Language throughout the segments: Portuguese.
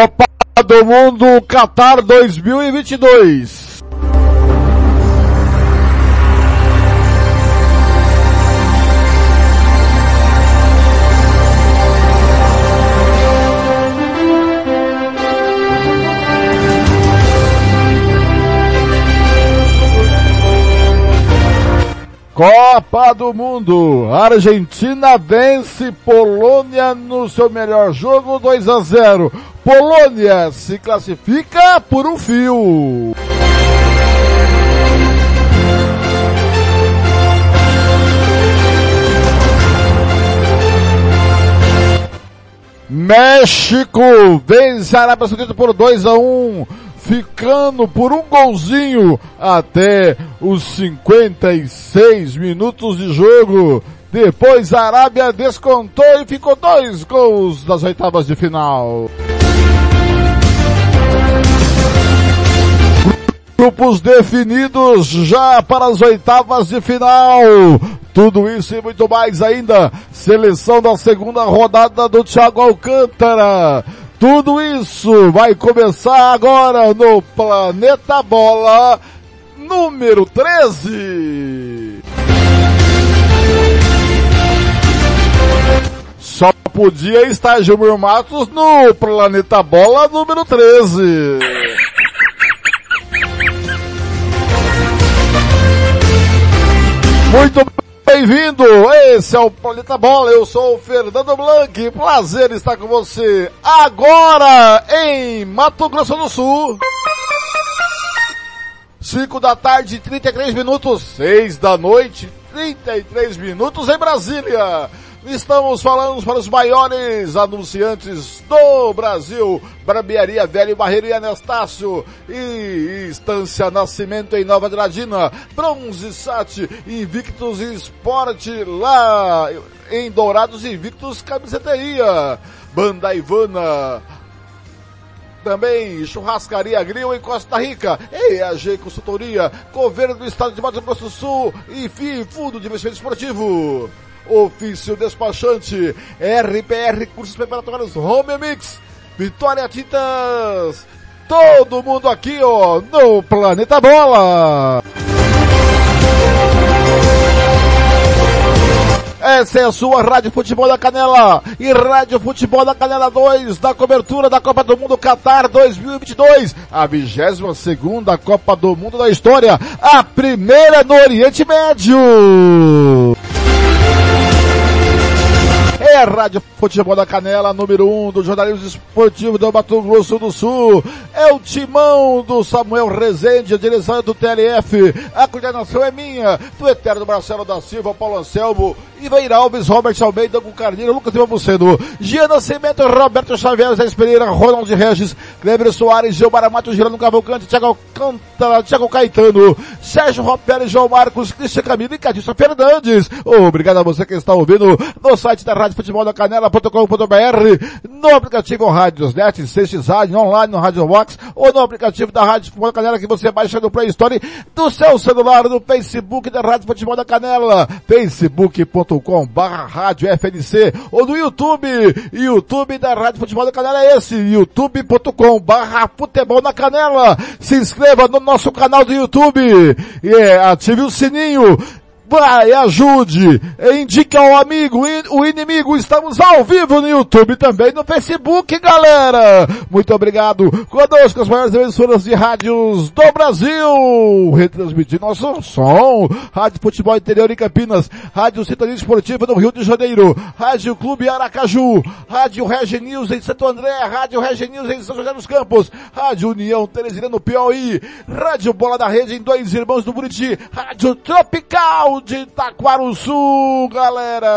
Copa do Mundo Qatar 2022. Copa do Mundo. Argentina vence Polônia no seu melhor jogo 2 a 0. Polônia se classifica por um fio. México vence a Arábia Saudita por 2 a 1 ficando por um golzinho até os 56 minutos de jogo. Depois a Arábia descontou e ficou dois gols das oitavas de final. Grupos definidos já para as oitavas de final. Tudo isso e muito mais ainda. Seleção da segunda rodada do Thiago Alcântara. Tudo isso vai começar agora no Planeta Bola número 13. Só podia estar Gilmar Matos no Planeta Bola número 13. Muito bem-vindo! Esse é o Planeta Bola, eu sou o Fernando Blanc, prazer estar com você agora em Mato Grosso do Sul. 5 da tarde, 33 minutos, 6 da noite, 33 minutos em Brasília. Estamos falando para os maiores anunciantes do Brasil, Barbearia Velho Barreiro Anastácio e Estância Nascimento em Nova Dradina, Bronze Sat, Invictus Esporte lá em Dourados Invictus Camiseteria, Banda Ivana, também Churrascaria Grill em Costa Rica, EAG Consultoria, Governo do Estado de Mato Grosso do Sul e FI Fundo de Investimento Esportivo. Ofício Despachante, RPR Cursos Preparatórios Home Mix, Vitória Tintas, todo mundo aqui ó, no Planeta Bola. Essa é a sua Rádio Futebol da Canela e Rádio Futebol da Canela 2 da cobertura da Copa do Mundo Qatar 2022, a 22 segunda Copa do Mundo da história, a primeira no Oriente Médio. É Rádio Futebol da Canela, número 1 um do jornalismo esportivo do Mato Grosso do Sul. É o timão do Samuel Rezende, a direção é do TLF. A coordenação é minha, do Eterno Marcelo da Silva, Paulo Anselmo, Ivair Alves, Robert Almeida, Hugo Carneiro, Lucas Lima Buceno, Gia Nascimento, Roberto Xavier, Zé Pereira, Ronald Regis, Kleber Soares, Gilmar Amato, Girando Cavalcante, Thiago Alcântara, Thiago Caetano, Sérgio Ropelli, João Marcos, Cristian Camilo e Cadilson Fernandes. Obrigado a você que está ouvindo no site da Rádio Futebol da Canela.com.br, no aplicativo Rádiosnet, CX Rádio, online no Rádio Box, ou no aplicativo da Rádio Futebol da Canela que você baixa no Play Store do seu celular, no Facebook da Rádio Futebol da Canela, facebook.com barra Rádio FNC, ou no YouTube, YouTube da Rádio Futebol da Canela é esse, youtube.com barra Futebol na Canela. Se inscreva no nosso canal do YouTube e ative o sininho vai, ajude, indique ao amigo, o inimigo, estamos ao vivo no YouTube também no Facebook, galera. Muito obrigado. Conosco as maiores emissoras de rádios do Brasil, retransmitindo nosso som. Rádio Futebol Interior em Campinas, Rádio Sintonia Esportiva no Rio de Janeiro, Rádio Clube Aracaju, Rádio Regi News em Santo André, Rádio Regi News em São José dos Campos, Rádio União Teresina no Piauí, Rádio Bola da Rede em Dois Irmãos do Buriti, Rádio Tropical de Itaquaruçu, galera!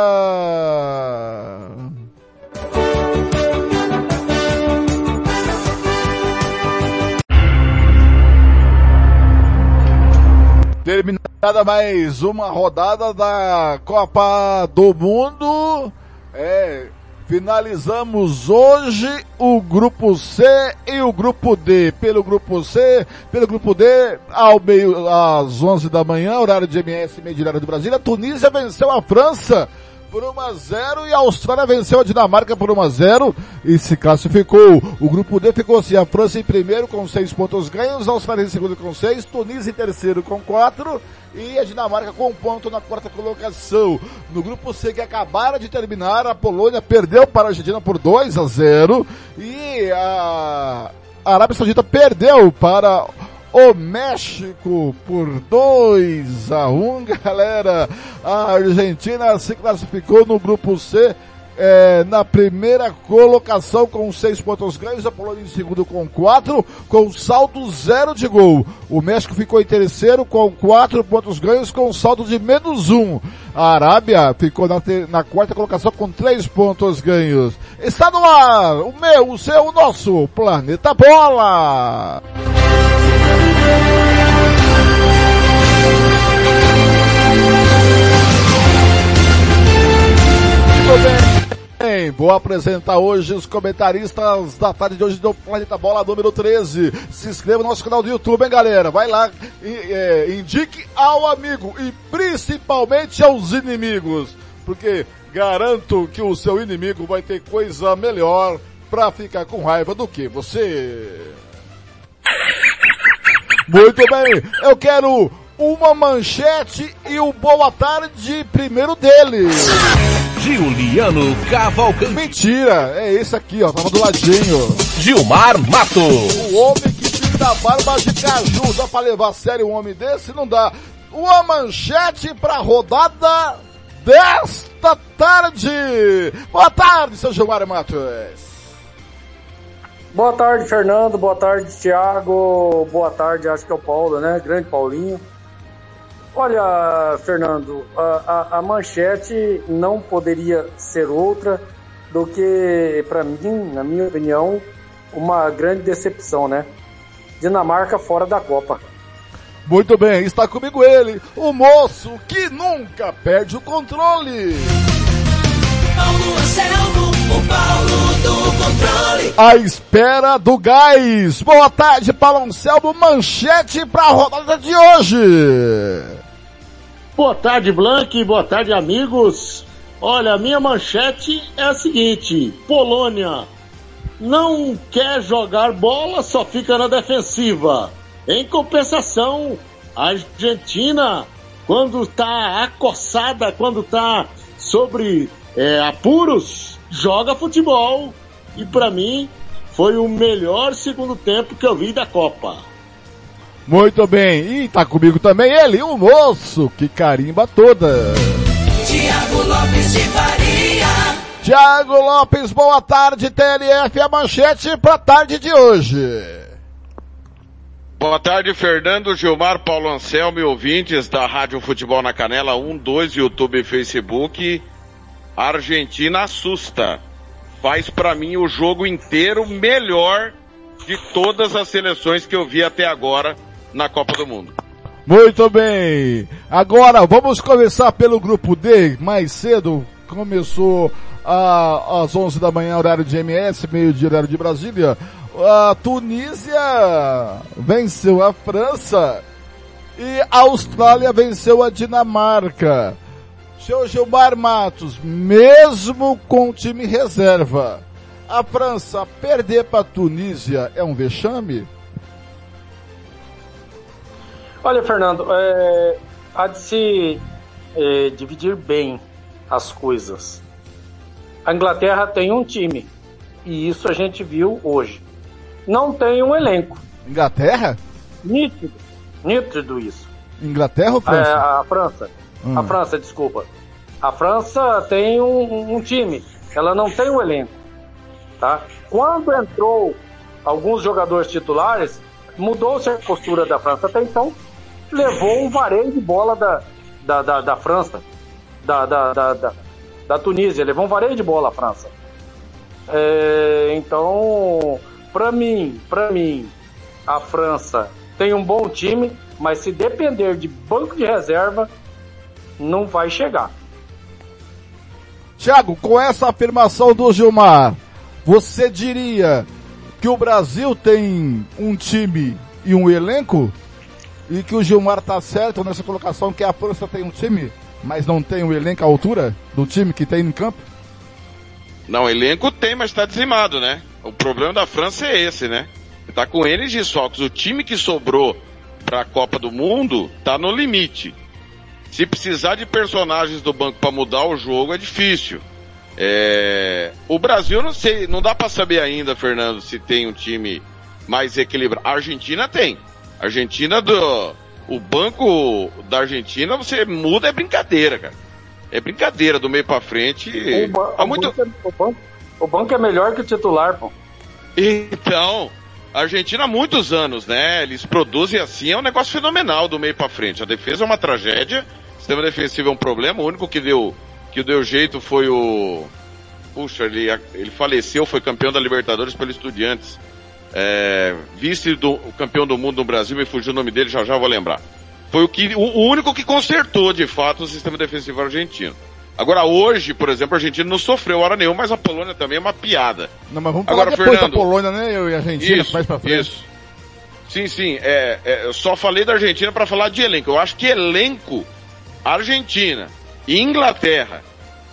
Terminada mais uma rodada da Copa do Mundo. É, Finalizamos hoje o grupo C e o grupo D. Pelo grupo C, pelo grupo D, ao meio, às 11 da manhã, horário de MS, meio horário do Brasil, a Tunísia venceu a França por 1 a 0 e a Austrália venceu a Dinamarca por 1 a 0 e se classificou. O grupo D ficou assim, a França em primeiro com 6 pontos ganhos, a Austrália em segundo com 6, Tunísia em terceiro com 4 e a Dinamarca com um ponto na quarta colocação. No grupo C que acabara de terminar, a Polônia perdeu para a Argentina por 2 a 0 e a Arábia Saudita perdeu para o México por 2 a 1, um, galera. A Argentina se classificou no grupo C é, na primeira colocação com seis pontos ganhos, a Polônia em segundo com quatro, com saldo zero de gol. O México ficou em terceiro com quatro pontos ganhos, com saldo de menos um. A Arábia ficou na, na quarta colocação com três pontos ganhos. Está no ar, o meu, o seu, o nosso Planeta Bola! Bem, vou apresentar hoje os comentaristas da tarde de hoje do Planeta Bola número 13. Se inscreva no nosso canal do YouTube, hein galera? Vai lá e é, indique ao amigo e principalmente aos inimigos. Porque garanto que o seu inimigo vai ter coisa melhor pra ficar com raiva do que você. Muito bem, eu quero uma manchete e o boa tarde primeiro dele. Giuliano Cavalcante. Mentira, é esse aqui, ó, tava do ladinho. Gilmar Mato. O homem que tira barba de caju, dá pra levar a sério um homem desse? Não dá. Uma manchete pra rodada desta tarde. Boa tarde, seu Gilmar Matos. Boa tarde, Fernando. Boa tarde, Thiago. Boa tarde, acho que é o Paulo, né? Grande Paulinho. Olha, Fernando, a, a, a manchete não poderia ser outra do que, para mim, na minha opinião, uma grande decepção, né? Dinamarca fora da Copa. Muito bem, está comigo ele, o moço que nunca perde o controle. Paulo Anselmo, o Paulo do controle. A espera do gás. Boa tarde, Paulo Anselmo. Manchete para a rodada de hoje. Boa tarde, Blank. Boa tarde, amigos. Olha, minha manchete é a seguinte: Polônia não quer jogar bola, só fica na defensiva. Em compensação, a Argentina, quando está acossada, quando está sobre é, apuros, joga futebol. E para mim foi o melhor segundo tempo que eu vi da Copa. Muito bem, e tá comigo também ele, o moço que carimba toda. Tiago Lopes de Faria. Tiago Lopes, boa tarde, TLF, a manchete pra tarde de hoje. Boa tarde, Fernando, Gilmar, Paulo Anselmo e ouvintes da Rádio Futebol na Canela 1, 2, YouTube e Facebook. A Argentina assusta. Faz para mim o jogo inteiro melhor de todas as seleções que eu vi até agora na Copa do Mundo. Muito bem. Agora vamos começar pelo grupo D. Mais cedo começou a, às 11 da manhã horário de MS, meio-dia horário de Brasília. A Tunísia venceu a França e a Austrália venceu a Dinamarca. Seu Gilmar Matos, mesmo com time reserva, a França perder para a Tunísia é um vexame? Olha, Fernando, é, há de se é, dividir bem as coisas. A Inglaterra tem um time, e isso a gente viu hoje. Não tem um elenco. Inglaterra? Nítido, nítido isso. Inglaterra ou É, França? a França. Hum. A França, desculpa. A França tem um, um time, ela não tem um elenco. Tá? Quando entrou alguns jogadores titulares, mudou-se a postura da França. Até então, levou um vareio de bola da, da, da, da França, da, da, da, da, Tunísia. Levou um vareio de bola a França. É, então, para mim, para mim, a França tem um bom time, mas se depender de banco de reserva, não vai chegar. Tiago, com essa afirmação do Gilmar, você diria que o Brasil tem um time e um elenco? E que o Gilmar tá certo nessa colocação que a França tem um time, mas não tem um elenco à altura do time que tem em campo? Não, elenco tem, mas tá dizimado, né? O problema da França é esse, né? Tá com N desfalques. O time que sobrou pra Copa do Mundo tá no limite. Se precisar de personagens do banco para mudar o jogo é difícil. É... O Brasil não sei, não dá para saber ainda, Fernando, se tem um time mais equilibrado. A Argentina tem. Argentina do o banco da Argentina você muda é brincadeira, cara. É brincadeira do meio para frente. O, ba- Há o muito banco, é- o banco- o banco é melhor que o titular, pô. Então, a Argentina há muitos anos, né? Eles produzem assim, é um negócio fenomenal do meio para frente. A defesa é uma tragédia, o sistema defensivo é um problema, o único que deu que deu jeito foi o Puxa, ele, ele faleceu, foi campeão da Libertadores pelo Estudiantes. É, vice do campeão do mundo no Brasil, me fugiu o nome dele, já já vou lembrar. Foi o, que, o, único que consertou, de fato, o sistema defensivo argentino. Agora, hoje, por exemplo, a Argentina não sofreu hora nenhuma, mas a Polônia também é uma piada. Não, mas vamos Agora, falar depois Fernando. da Polônia, né? Eu e a Argentina, Isso, mais pra frente. isso. Sim, sim. É, é, eu só falei da Argentina para falar de elenco. Eu acho que elenco, Argentina, Inglaterra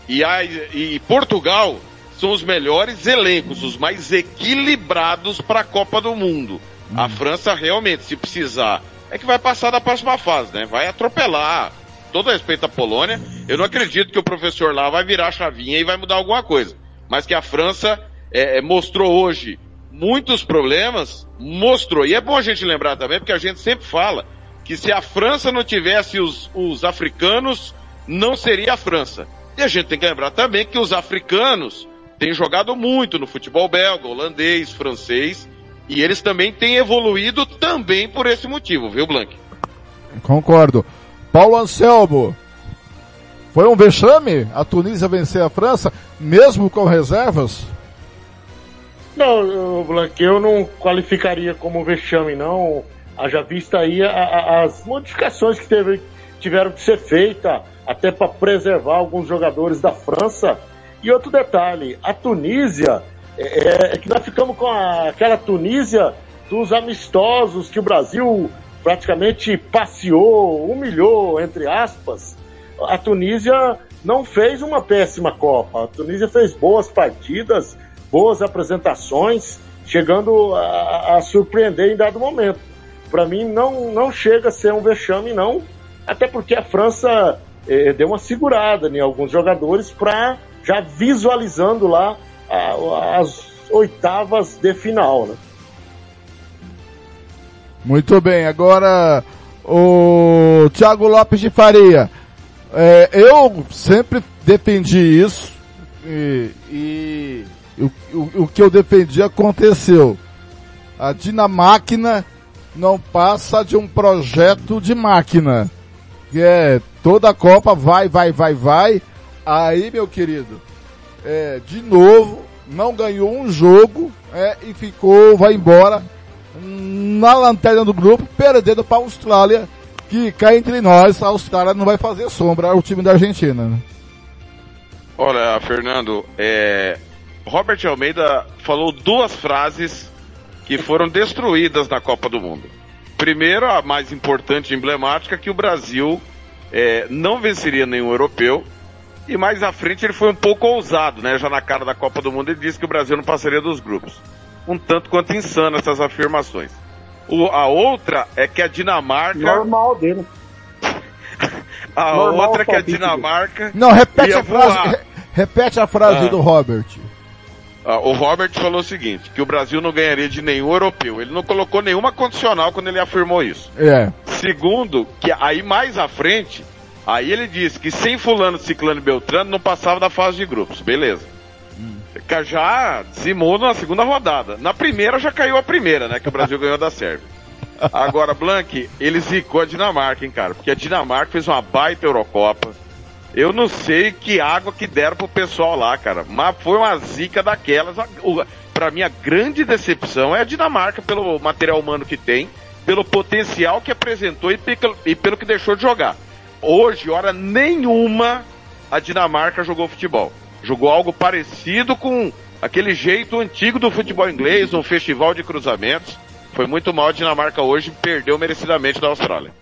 e, a, e Portugal são os melhores elencos, os mais equilibrados para a Copa do Mundo. A França realmente, se precisar, é que vai passar da próxima fase, né? Vai atropelar. Todo respeito à Polônia, eu não acredito que o professor lá vai virar a chavinha e vai mudar alguma coisa. Mas que a França é, é, mostrou hoje muitos problemas, mostrou. E é bom a gente lembrar também, porque a gente sempre fala que se a França não tivesse os, os africanos, não seria a França. E a gente tem que lembrar também que os africanos têm jogado muito no futebol belga, holandês, francês, e eles também têm evoluído também por esse motivo, viu, Blank? Concordo. Paulo Anselmo. Foi um vexame a Tunísia vencer a França, mesmo com reservas? Não, Blanque, eu não qualificaria como vexame, não. Haja vista aí a- a- as modificações que teve- tiveram que ser feitas, até para preservar alguns jogadores da França. E outro detalhe, a Tunísia, é, é que nós ficamos com a- aquela Tunísia dos amistosos que o Brasil praticamente passeou, humilhou, entre aspas. A Tunísia não fez uma péssima Copa. A Tunísia fez boas partidas, boas apresentações, chegando a, a surpreender em dado momento. Para mim, não, não chega a ser um vexame, não. Até porque a França eh, deu uma segurada em alguns jogadores para já visualizando lá a- as oitavas de final. Né? Muito bem, agora o Thiago Lopes de Faria. É, eu sempre defendi isso e, e o, o, o que eu defendi aconteceu. A Dinamáquina não passa de um projeto de máquina. Que é toda a Copa vai, vai, vai, vai. Aí, meu querido, é, de novo, não ganhou um jogo é, e ficou, vai embora na lanterna do grupo, perdendo para a Austrália, que cá entre nós, a Austrália não vai fazer sombra ao time da Argentina. Né? Olha, Fernando, é, Robert Almeida falou duas frases que foram destruídas na Copa do Mundo. Primeiro, a mais importante e emblemática, que o Brasil é, não venceria nenhum europeu. E mais à frente ele foi um pouco ousado, né? Já na cara da Copa do Mundo ele disse que o Brasil não passaria dos grupos. Um tanto quanto insano essas afirmações. O- a outra é que a Dinamarca Normal dele. A Normal outra que a. Dinamarca. Não, repete a frase, voar. repete a frase Ah. do Robert. Ah, o Robert falou o seguinte, que o Brasil não ganharia de nenhum europeu. Ele não colocou nenhuma condicional quando ele afirmou isso. É. Segundo, que aí mais à frente, aí ele disse que sem fulano, ciclano e beltrano não passava da fase de grupos. Beleza. Ca- Já dizimou na segunda rodada. Na primeira já caiu a primeira, né? Que o Brasil ganhou da Sérvia. Agora, Blank, ele zicou a Dinamarca, hein, cara? Porque a Dinamarca fez uma baita Eurocopa. Eu não sei que água que deram pro pessoal lá, cara. Mas foi uma zica daquelas. Pra mim, a grande decepção é a Dinamarca pelo material humano que tem, pelo potencial que apresentou e pelo que deixou de jogar. Hoje, hora nenhuma, a Dinamarca jogou futebol. Jogou algo parecido com aquele jeito antigo do futebol inglês, um festival de cruzamentos. Foi muito mal a Dinamarca hoje, perdeu merecidamente da Austrália.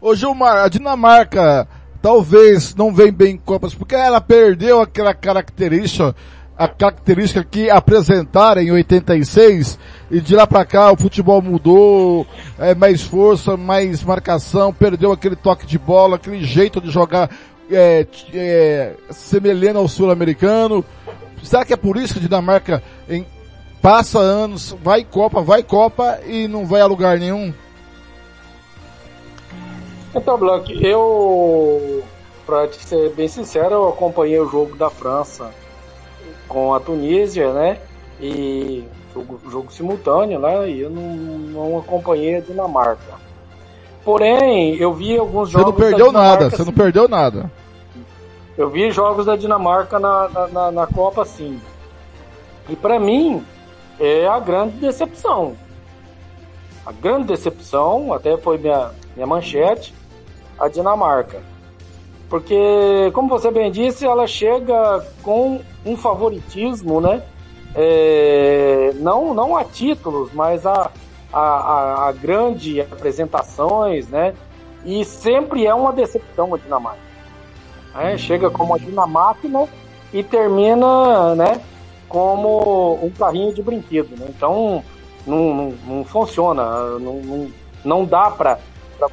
Ô Gilmar, a Dinamarca talvez não vem bem em Copas, porque ela perdeu aquela característica, a característica que apresentaram em 86, e de lá pra cá o futebol mudou, é mais força, mais marcação, perdeu aquele toque de bola, aquele jeito de jogar é, é, semelhante ao sul-americano. Será que é por isso que a Dinamarca em- passa anos, vai Copa, vai Copa e não vai a lugar nenhum? Então, Blanc, eu, te ser bem sincero, eu acompanhei o jogo da França com a Tunísia, né? E jogo, jogo simultâneo, né? E eu não, não acompanhei a Dinamarca. Porém, eu vi alguns Você jogos. não perdeu nada, você não perdeu nada. Eu vi jogos da Dinamarca na, na, na- Copa, sim. E pra mim, é a grande decepção. A grande decepção, até foi minha, minha manchete, a Dinamarca. Porque, como você bem disse, ela chega com um favoritismo, né? É, não, não a títulos, mas a, a, a, a grande apresentações, né? E sempre é uma decepção a Dinamarca. né? Chega como uma Dinamáquina e termina, né? Como um carrinho de brinquedo, né? Então, não, não, não funciona, não, não, não dá para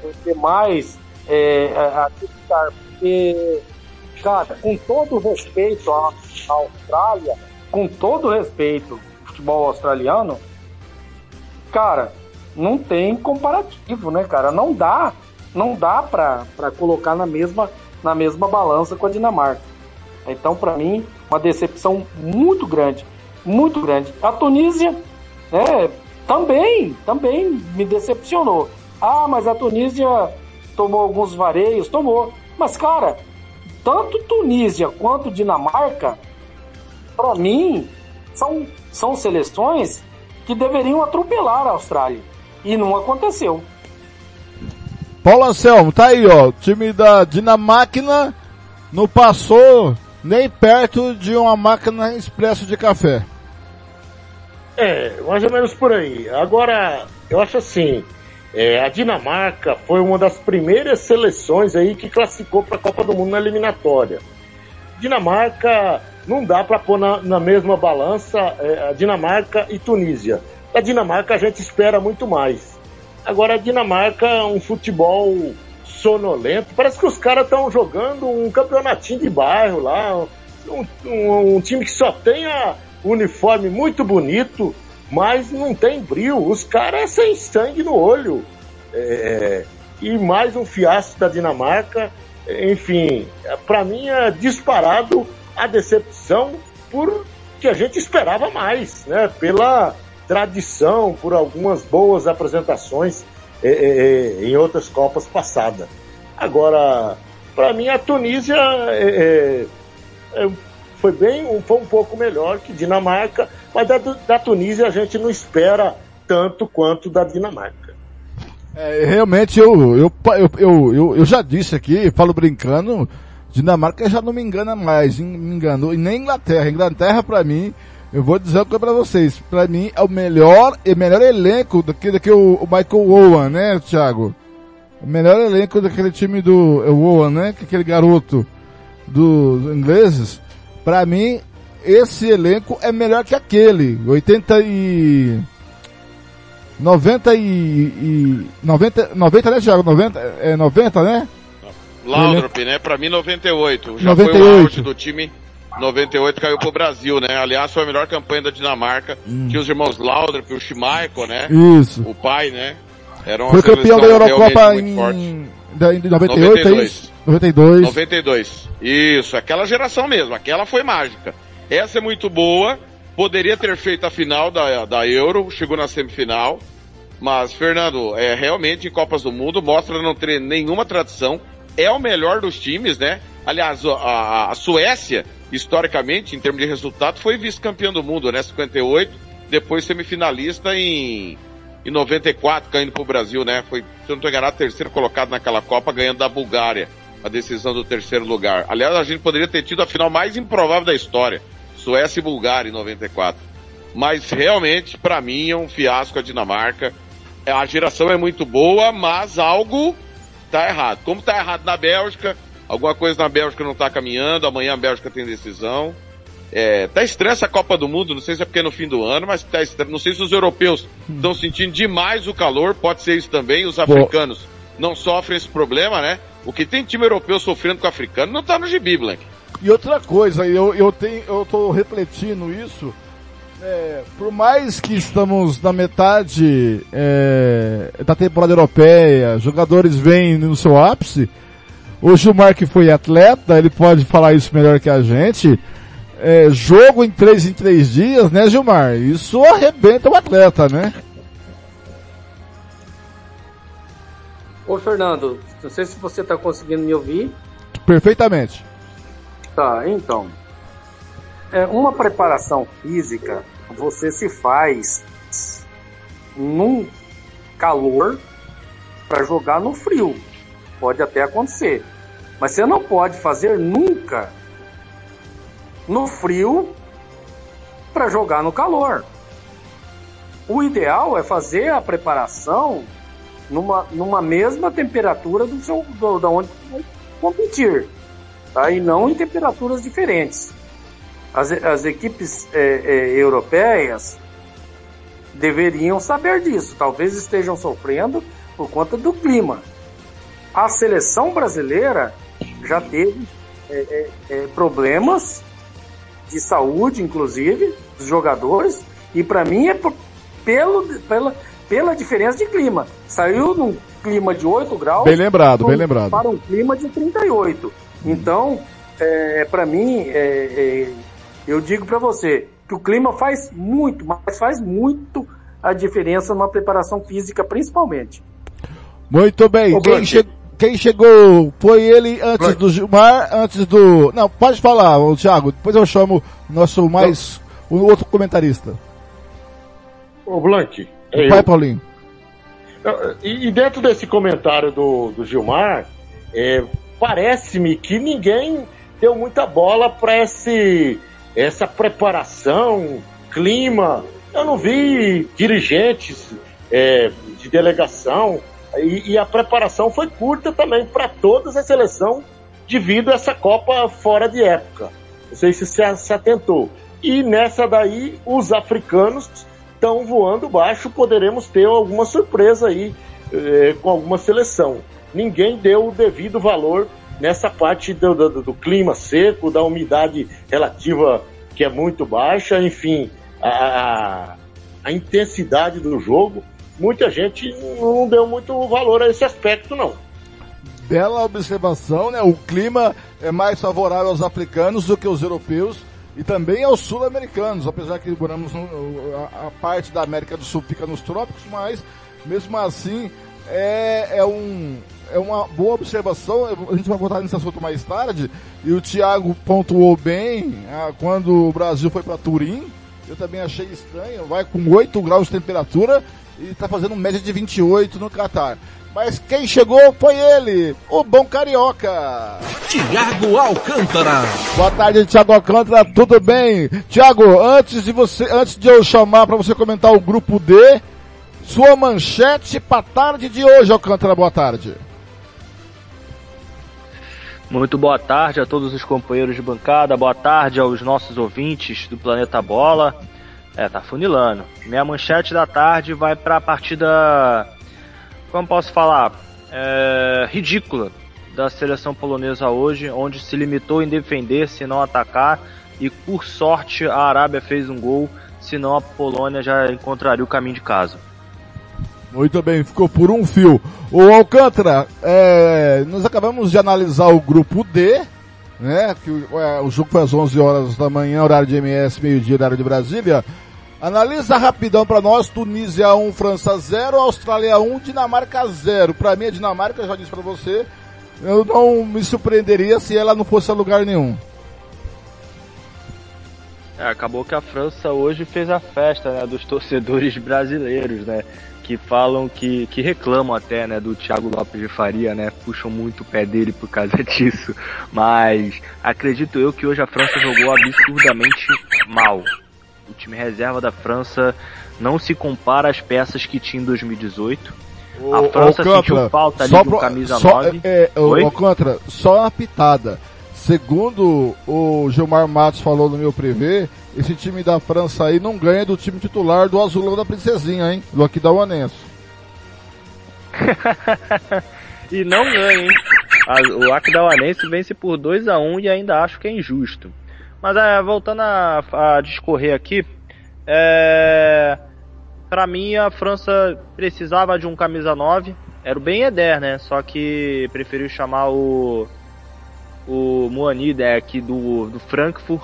você mais é, a- acreditar, cara, com todo respeito à, à Austrália, com todo respeito ao futebol australiano, cara, não tem comparativo, né, cara? Não dá, não dá pra, pra colocar na mesma, na mesma balança com a Dinamarca. Então, pra mim, uma decepção muito grande, muito grande. A Tunísia, né, também, também me decepcionou. Ah, mas a Tunísia tomou alguns vareios, tomou. Mas, cara, tanto Tunísia quanto Dinamarca, pra mim, são, são seleções que deveriam atropelar a Austrália. E não aconteceu. Paulo Anselmo, tá aí ó, o time da Dinamáquina não passou nem perto de uma máquina expresso de café. É, mais ou menos por aí. Agora, eu acho assim, é, a Dinamarca foi uma das primeiras seleções aí que classificou para a Copa do Mundo na eliminatória. Dinamarca não dá para pôr na, na mesma balança é, a Dinamarca e Tunísia. Da Dinamarca a gente espera muito mais. Agora a Dinamarca é um futebol sonolento. Parece que os caras estão jogando um campeonatinho de bairro lá, um, um- um time que só tem a uniforme muito bonito, mas não tem brilho. Os caras é sem sangue no olho. É, e mais um fiasco da Dinamarca. Enfim, para mim é disparado a decepção por que a gente esperava mais, né? Pela tradição, por algumas boas apresentações é, é, é, em outras Copas passadas. Agora, para mim a Tunísia é, é, é, foi bem, foi um pouco melhor que Dinamarca, mas da, da Tunísia a gente não espera tanto quanto da Dinamarca. É, realmente eu, eu, eu, eu, eu, eu já disse aqui, falo brincando, Dinamarca já não me engana mais, me enganou, e nem Inglaterra. Inglaterra pra mim, eu vou dizer uma coisa pra vocês, pra mim é o melhor, é melhor elenco do que, do que o, o Michael Owen, né, Thiago? O melhor elenco daquele time do é o Owen, né, que aquele garoto dos ingleses. Pra mim, esse elenco é melhor que aquele. 80 e... 90 e, e 90, 90 né, Thiago? 90, é 90, né? Laudrup, né? Pra mim 98. Já 98. foi o auge do time. 98 caiu pro Brasil, né? Aliás, foi a melhor campanha da Dinamarca. Tinha os irmãos Laudrup, o Schmeichel, né? Isso. O pai, né? Era uma Foi campeão da Eurocopa em, da- em 98, é 92. isso? 92. 92. Isso, aquela geração mesmo, aquela foi mágica. Essa é muito boa, poderia ter feito a final da, da Euro, chegou na semifinal. Mas, Fernando, é, realmente em Copas do Mundo mostra não ter nenhuma tradição. É o melhor dos times, né? Aliás, a, a- Suécia, historicamente, em termos de resultado, foi vice-campeão do mundo, né? 58, depois semifinalista em, em 94, caindo pro Brasil, né? Foi, se eu não estou enganado, terceiro colocado naquela Copa, ganhando da Bulgária a decisão do terceiro lugar. Aliás, a gente poderia ter tido a final mais improvável da história. Suécia e Bulgária em 94. Mas realmente, para mim, é um fiasco a Dinamarca. A geração é muito boa, mas algo tá errado. Como tá errado na Bélgica, alguma coisa na Bélgica não tá caminhando, amanhã a Bélgica tem decisão. É, tá estranha essa Copa do Mundo, não sei se é porque é no fim do ano, mas tá estranho. Não sei se os europeus estão sentindo demais o calor, pode ser isso também, os africanos não sofrem esse problema, né? O que tem time europeu sofrendo com o africano não tá no gibi, Blank. E outra coisa, eu, eu tenho, eu tô refletindo isso, é, por mais que estamos na metade é, da temporada europeia, jogadores vêm no seu ápice, o Gilmar que foi atleta, ele pode falar isso melhor que a gente, é, jogo em três em três dias, né Gilmar? Isso arrebenta o atleta, né? Ô Fernando, não sei se você está conseguindo me ouvir. Perfeitamente. Tá, então. É, uma preparação física você se faz num calor para jogar no frio. Pode até acontecer. Mas você não pode fazer nunca no frio para jogar no calor. O ideal é fazer a preparação numa, numa mesma temperatura do seu, do, da onde vai competir tá? e não em temperaturas diferentes. As, as equipes é, é, europeias deveriam saber disso, talvez estejam sofrendo por conta do clima. A seleção brasileira já teve é, é, é, problemas de saúde, inclusive, dos jogadores, e para mim é por, pelo, pela, pela diferença de clima. Saiu num clima de 8 graus Bem lembrado, para bem um- lembrado. para um clima de 38. Então, é, para mim, é, é, eu digo para você que o clima faz muito, mas faz muito a diferença numa preparação física, principalmente. Muito bem. Ô, Quem, che- quem chegou foi ele antes Blanque. do Gilmar, antes do. Não, pode falar, Thiago. Depois eu chamo o nosso mais. O outro comentarista. Ô, Blank, O é eu. Paulinho. E, e dentro desse comentário do, do Gilmar, é, parece-me que ninguém deu muita bola para esse essa preparação, clima. Eu não vi dirigentes é, de delegação e, e a preparação foi curta também para todas a seleção devido a essa Copa fora de época. Não sei se se, se atentou. E nessa daí, os africanos estão voando baixo, poderemos ter alguma surpresa aí eh, com alguma seleção. Ninguém deu o devido valor nessa parte do, do- do clima seco, da umidade relativa que é muito baixa, enfim, a- a intensidade do jogo. Muita gente não deu muito valor a esse aspecto, não. Bela observação, né? O clima é mais favorável aos africanos do que aos europeus e também aos sul-americanos, apesar que moramos no, a, a parte da América do Sul fica nos trópicos, mas mesmo assim é, é um é uma boa observação. A gente vai voltar nesse assunto mais tarde e o Thiago pontuou bem ah, quando o Brasil foi para Turim. Eu também achei estranho, vai com 8 graus de temperatura e está fazendo média de 28 no Catar. Mas quem chegou foi ele, o bom carioca. Tiago Alcântara. Boa tarde, Thiago Alcântara, tudo bem? Thiago, antes de você, antes de eu chamar para você comentar o grupo D, sua manchete para tarde de hoje, Alcântara, boa tarde. Muito boa tarde a todos os companheiros de bancada, boa tarde aos nossos ouvintes do Planeta Bola. É, tá funilando. Minha manchete da tarde vai para a partida, como posso falar, é, ridícula da seleção polonesa hoje, onde se limitou em defender, se não atacar, e por sorte a Arábia fez um gol, senão a Polônia já encontraria o caminho de casa. Muito bem, ficou por um fio. O Alcântara, é, nós acabamos de analisar o grupo D, né? Que é, o jogo foi às 11 horas da manhã, horário de MS, meio-dia, horário de Brasília. Analisa rapidão para nós, Tunísia 1, França 0, Austrália 1, Dinamarca 0. Para mim a Dinamarca, já disse para você, eu não me surpreenderia se ela não fosse a lugar nenhum. É, acabou que a França hoje fez a festa né, dos torcedores brasileiros, né? Que falam que, que reclamam até, né, do Thiago Lopes de Faria, né? Puxam muito o pé dele por causa disso. Mas acredito eu que hoje a França jogou absurdamente mal. O time reserva da França não se compara às peças que tinha em 2018. O, a França Alcântara, sentiu falta ali só pro- camisa só, 9. É, é, o? Alcântara, só uma pitada. Segundo o Gilmar Matos falou no meu privê, esse time da França aí não ganha do time titular do Azulão da Princesinha, hein? Do aqui da Uanense. e não ganha, hein? O Akdawanense vence por 2 a 1 e ainda acho que é injusto. Mas é, voltando a, a discorrer aqui, é, para mim a França precisava de um camisa 9, era o Ben Eder, né? Só que preferiu chamar o o Moani né, aqui do, do Frankfurt,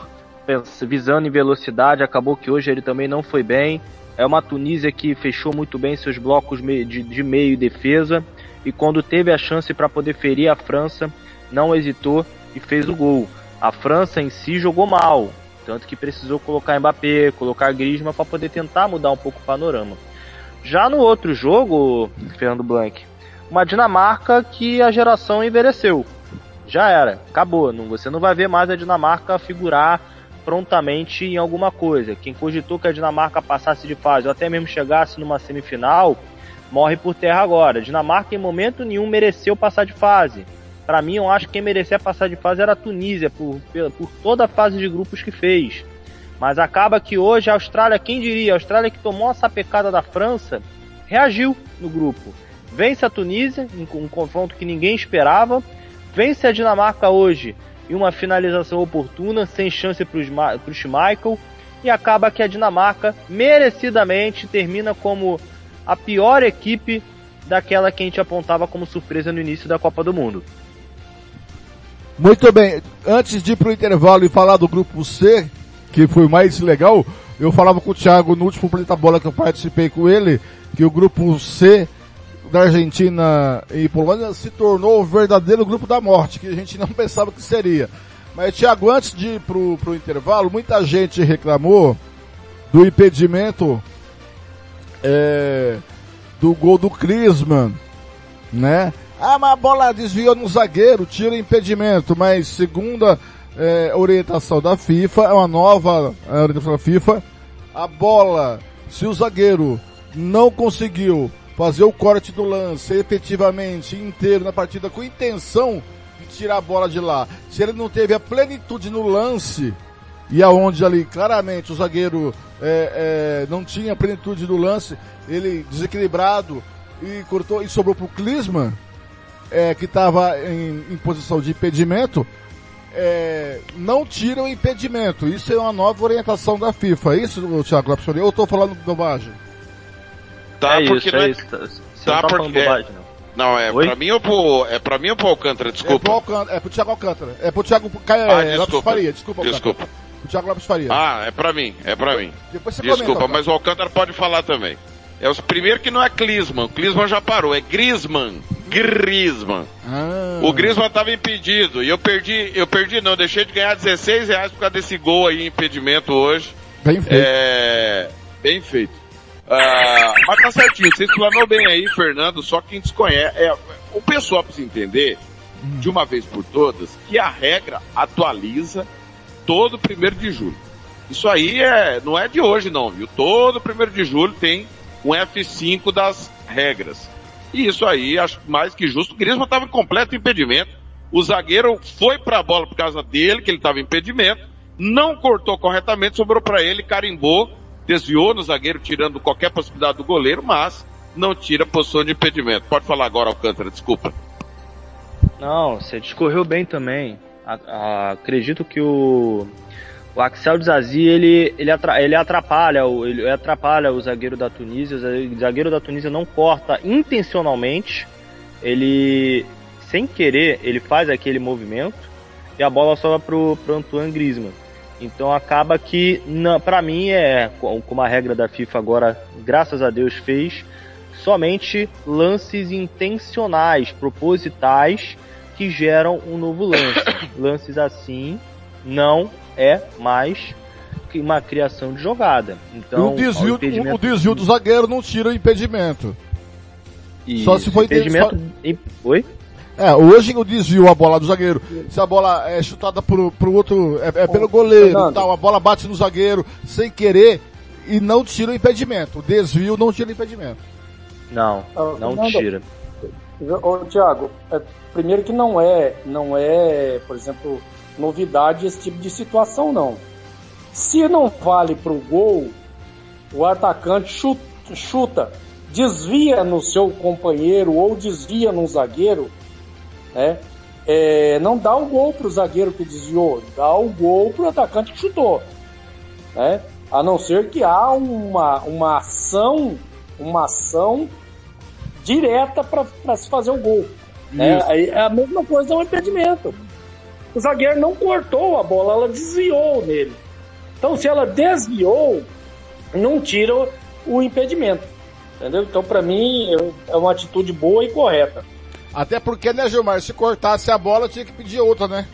visando em velocidade, acabou que hoje ele também não foi bem. É uma Tunísia que fechou muito bem seus blocos de, de meio e defesa, e quando teve a chance para poder ferir a França, não hesitou e fez o gol. A França em si jogou mal, tanto que precisou colocar Mbappé, colocar Griezmann para poder tentar mudar um pouco o panorama. Já no outro jogo, Fernando Blanc, uma Dinamarca que a geração envelheceu. Já era, acabou. Você não vai ver mais a Dinamarca figurar prontamente em alguma coisa. Quem cogitou que a Dinamarca passasse de fase ou até mesmo chegasse numa semifinal, morre por terra agora. A Dinamarca em momento nenhum mereceu passar de fase. Para mim, eu acho que quem merecia passar de fase era a Tunísia, por, por toda a fase de grupos que fez. Mas acaba que hoje a Austrália, quem diria, a Austrália que tomou essa pecada da França, reagiu no grupo. Vence a Tunísia, em um confronto que ninguém esperava. Vence a Dinamarca hoje em uma finalização oportuna, sem chance para o Schmeichel. E acaba que a Dinamarca, merecidamente, termina como a pior equipe daquela que a gente apontava como surpresa no início da Copa do Mundo. Muito bem, antes de ir pro intervalo e falar do grupo C, que foi mais legal, eu falava com o Thiago no último Planeta Bola que eu participei com ele, que o grupo C da Argentina e Polônia se tornou o verdadeiro grupo da morte, que a gente não pensava que seria. Mas, Thiago, antes de ir pro, pro intervalo, muita gente reclamou do impedimento é, do gol do Klinsmann, né? Ah, mas a bola desviou no zagueiro, tira impedimento, mas segundo a é, orientação da FIFA, é uma nova é, orientação da FIFA, a bola, se o zagueiro não conseguiu fazer o corte do lance efetivamente inteiro na partida com intenção de tirar a bola de lá, se ele não teve a plenitude no lance, e aonde ali claramente o zagueiro é, é, não tinha plenitude do lance, ele desequilibrado e cortou e sobrou pro Klinsmann, é, que estava em, em posição de impedimento, é, não tira o impedimento. Isso é uma nova orientação da FIFA. É isso, Thiago Lopes? Eu estou falando bobagem. Tá, é porque isso, não é é- isso. Você tá, tá falando porque- bobagem, não. Não, é Oi? pra mim ou pro, é pra mim ou pro Alcântara, É pro, desculpa. Alcântara, é pro Thiago Alcântara. É pro Thiago Caio, Ah, é, Lopes desculpa. Faria. Desculpa, Alcântara. Desculpa. O Thiago Lopes Faria. Ah, é pra mim, é pra mim. Depois você Desculpa, comenta, mas o Alcântara pode falar também. É os primeiro que não é Klinsmann. O Klinsmann já parou, é Griezmann. Griezmann. Ah, O Griezmann estava impedido e eu perdi, eu perdi não, deixei de ganhar 16 reais por causa desse gol aí, impedimento hoje. Bem feito. É, bem feito. Ah, mas tá certinho, você explanou bem aí, Fernando, só quem desconhece, é, o pessoal precisa entender, de uma vez por todas, que a regra atualiza todo primeiro de julho. Isso aí é, não é de hoje não, viu? Todo primeiro de julho tem um F5 das regras. E isso aí, acho mais que justo. O Griezmann estava em completo impedimento. O zagueiro foi para a bola por causa dele, que ele estava em impedimento. Não cortou corretamente, sobrou para ele, carimbou, desviou no zagueiro, tirando qualquer possibilidade do goleiro, mas não tira posição de impedimento. Pode falar agora, Alcântara, desculpa. Não, você discorreu bem também. A- a- acredito que o, o Axel Dizazi, ele, ele, atra- ele atrapalha, ele atrapalha o zagueiro da Tunísia. O zague- o zagueiro da Tunísia não corta intencionalmente. Ele, sem querer, ele faz aquele movimento e a bola sobra pro, pro Antoine Griezmann. Então acaba que, pra mim, é co- como a regra da FIFA agora, graças a Deus, fez, somente lances intencionais, propositais, que geram um novo lance. Lances assim não é mais uma criação de jogada. Então, o, desvio, o impedimento- o desvio do zagueiro não tira o impedimento. Isso, só se foi impedimento. im- Oi? É, hoje o desvio a bola do zagueiro. Se a bola é chutada pro, pro outro, é, é pelo goleiro Fernando. tal, a bola bate no zagueiro sem querer e não tira o impedimento. O desvio não tira o impedimento. Não, Ah, não Fernando, tira. Ô, Thiago, é, primeiro que não é, não é, por exemplo, novidade esse tipo de situação, não. Se não vale pro gol, o atacante chuta, chuta, desvia no seu companheiro ou desvia num zagueiro, né? É, não dá o gol pro zagueiro que desviou, dá o gol pro atacante que chutou, né? A não ser que há uma, uma ação, uma ação direta para se fazer o gol. Né? Aí É a mesma coisa do impedimento. O zagueiro não cortou a bola, ela desviou nele. Então, se ela desviou, não tira o- impedimento. Entendeu? Então, para mim, é uma atitude boa e correta. Até porque, né, Gilmar, se cortasse a bola, tinha que pedir outra, né?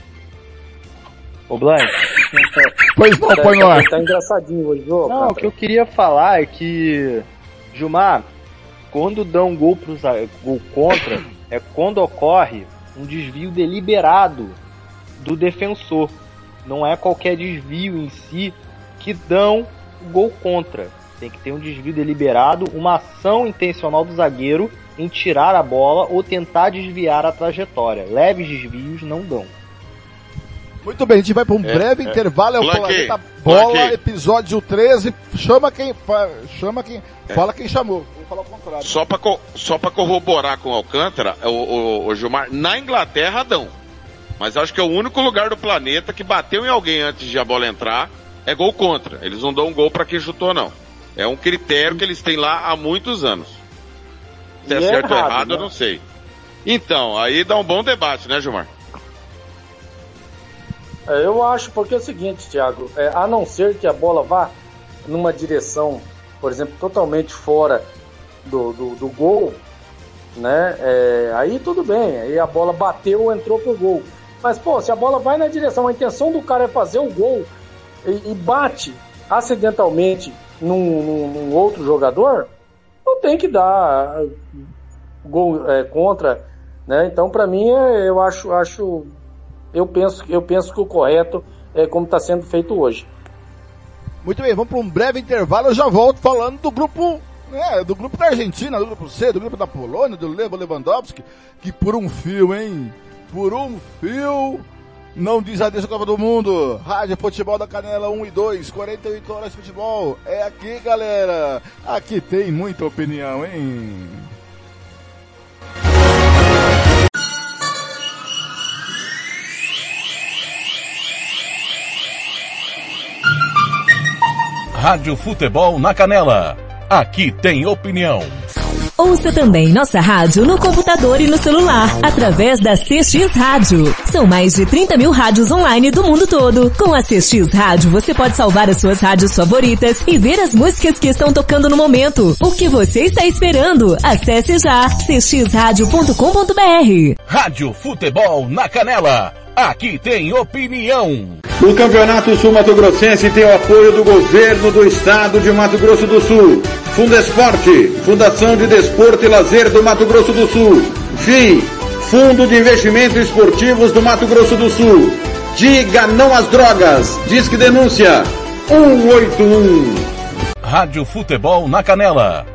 Ô, Blank. Pois não, põe no ar. Tá engraçadinho hoje, ô, Não, o que eu queria falar é que, Gilmar, quando dão gol pro gol contra, é quando ocorre um desvio deliberado do defensor. Não é qualquer desvio em si que dão o gol contra. Tem que ter um desvio deliberado, uma ação intencional do zagueiro em tirar a bola ou tentar desviar a trajetória. Leves desvios não dão. Muito bem, a gente vai para um breve intervalo, é o Planeta Bola, Blanqui. episódio 13. Chama quem, chama quem, fala quem chamou. Vou falar o contrário. Só pra, co- só pra corroborar com o Alcântara, o, o, o Gilmar, na Inglaterra dão. Mas acho que é o único lugar do planeta que bateu em alguém antes de a bola entrar é gol contra. Eles não dão gol pra quem chutou, não. É um critério que eles têm lá há muitos anos. Se é é certo ou errado, errado, eu né? não sei. Então, aí dá um bom debate, né, Gilmar? É, Eu acho, porque é o seguinte, Thiago, é, a não ser que a bola vá numa direção, por exemplo, totalmente fora do, do, do gol, né? é, aí tudo bem, aí a bola bateu ou entrou pro gol. Mas, pô, se a bola vai na direção, a intenção do cara é fazer o gol e, e bate acidentalmente num, num- num outro jogador, não tem que dar ah, gol é, contra, né? Então, para mim, é, eu acho, acho eu penso, eu penso que o correto é como está sendo feito hoje. Muito bem, vamos para um breve intervalo. Eu já volto falando do grupo, né, do grupo da Argentina, do grupo C, do grupo da Polônia, do Levo Lewandowski, que por um fio, hein? Por um fio, não diz adeus à Copa do Mundo. Rádio Futebol da Canela 1 e 2, 48 horas de futebol. É aqui, galera. Aqui tem muita opinião, hein? Rádio Futebol na Canela. Aqui tem opinião. Ouça também nossa rádio no computador e no celular, através da CX Rádio. São mais de 30 mil rádios online do mundo todo. Com a CX Rádio, você pode salvar as suas rádios favoritas e ver as músicas que estão tocando no momento. O que você está esperando? Acesse já cxradio.com.br. Rádio Futebol na Canela. Aqui tem opinião. O Campeonato Sul Mato Grossense tem o apoio do governo do estado de Mato Grosso do Sul. Fundesporte, Fundação de Desporto e Lazer do Mato Grosso do Sul. FII, Fundo de Investimentos Esportivos do Mato Grosso do Sul. Diga não às drogas. Disque denúncia 181. Rádio Futebol na Canela.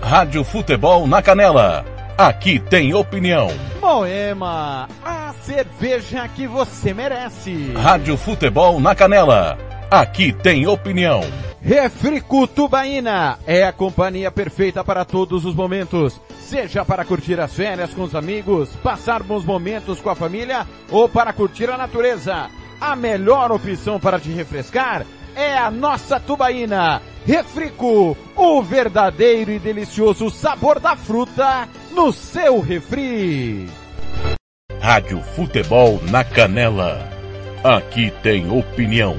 Rádio Futebol na Canela. Aqui tem opinião. Moema, a cerveja que você merece. Rádio Futebol na Canela. Aqui tem opinião. Refrico Tubaína é a companhia perfeita para todos os momentos. Seja para curtir as férias com os amigos, passar bons momentos com a família ou para curtir a natureza. A melhor opção para te refrescar é a nossa tubaína. Refrico, o verdadeiro e delicioso sabor da fruta no seu refri. Rádio Futebol na Canela. Aqui tem opinião.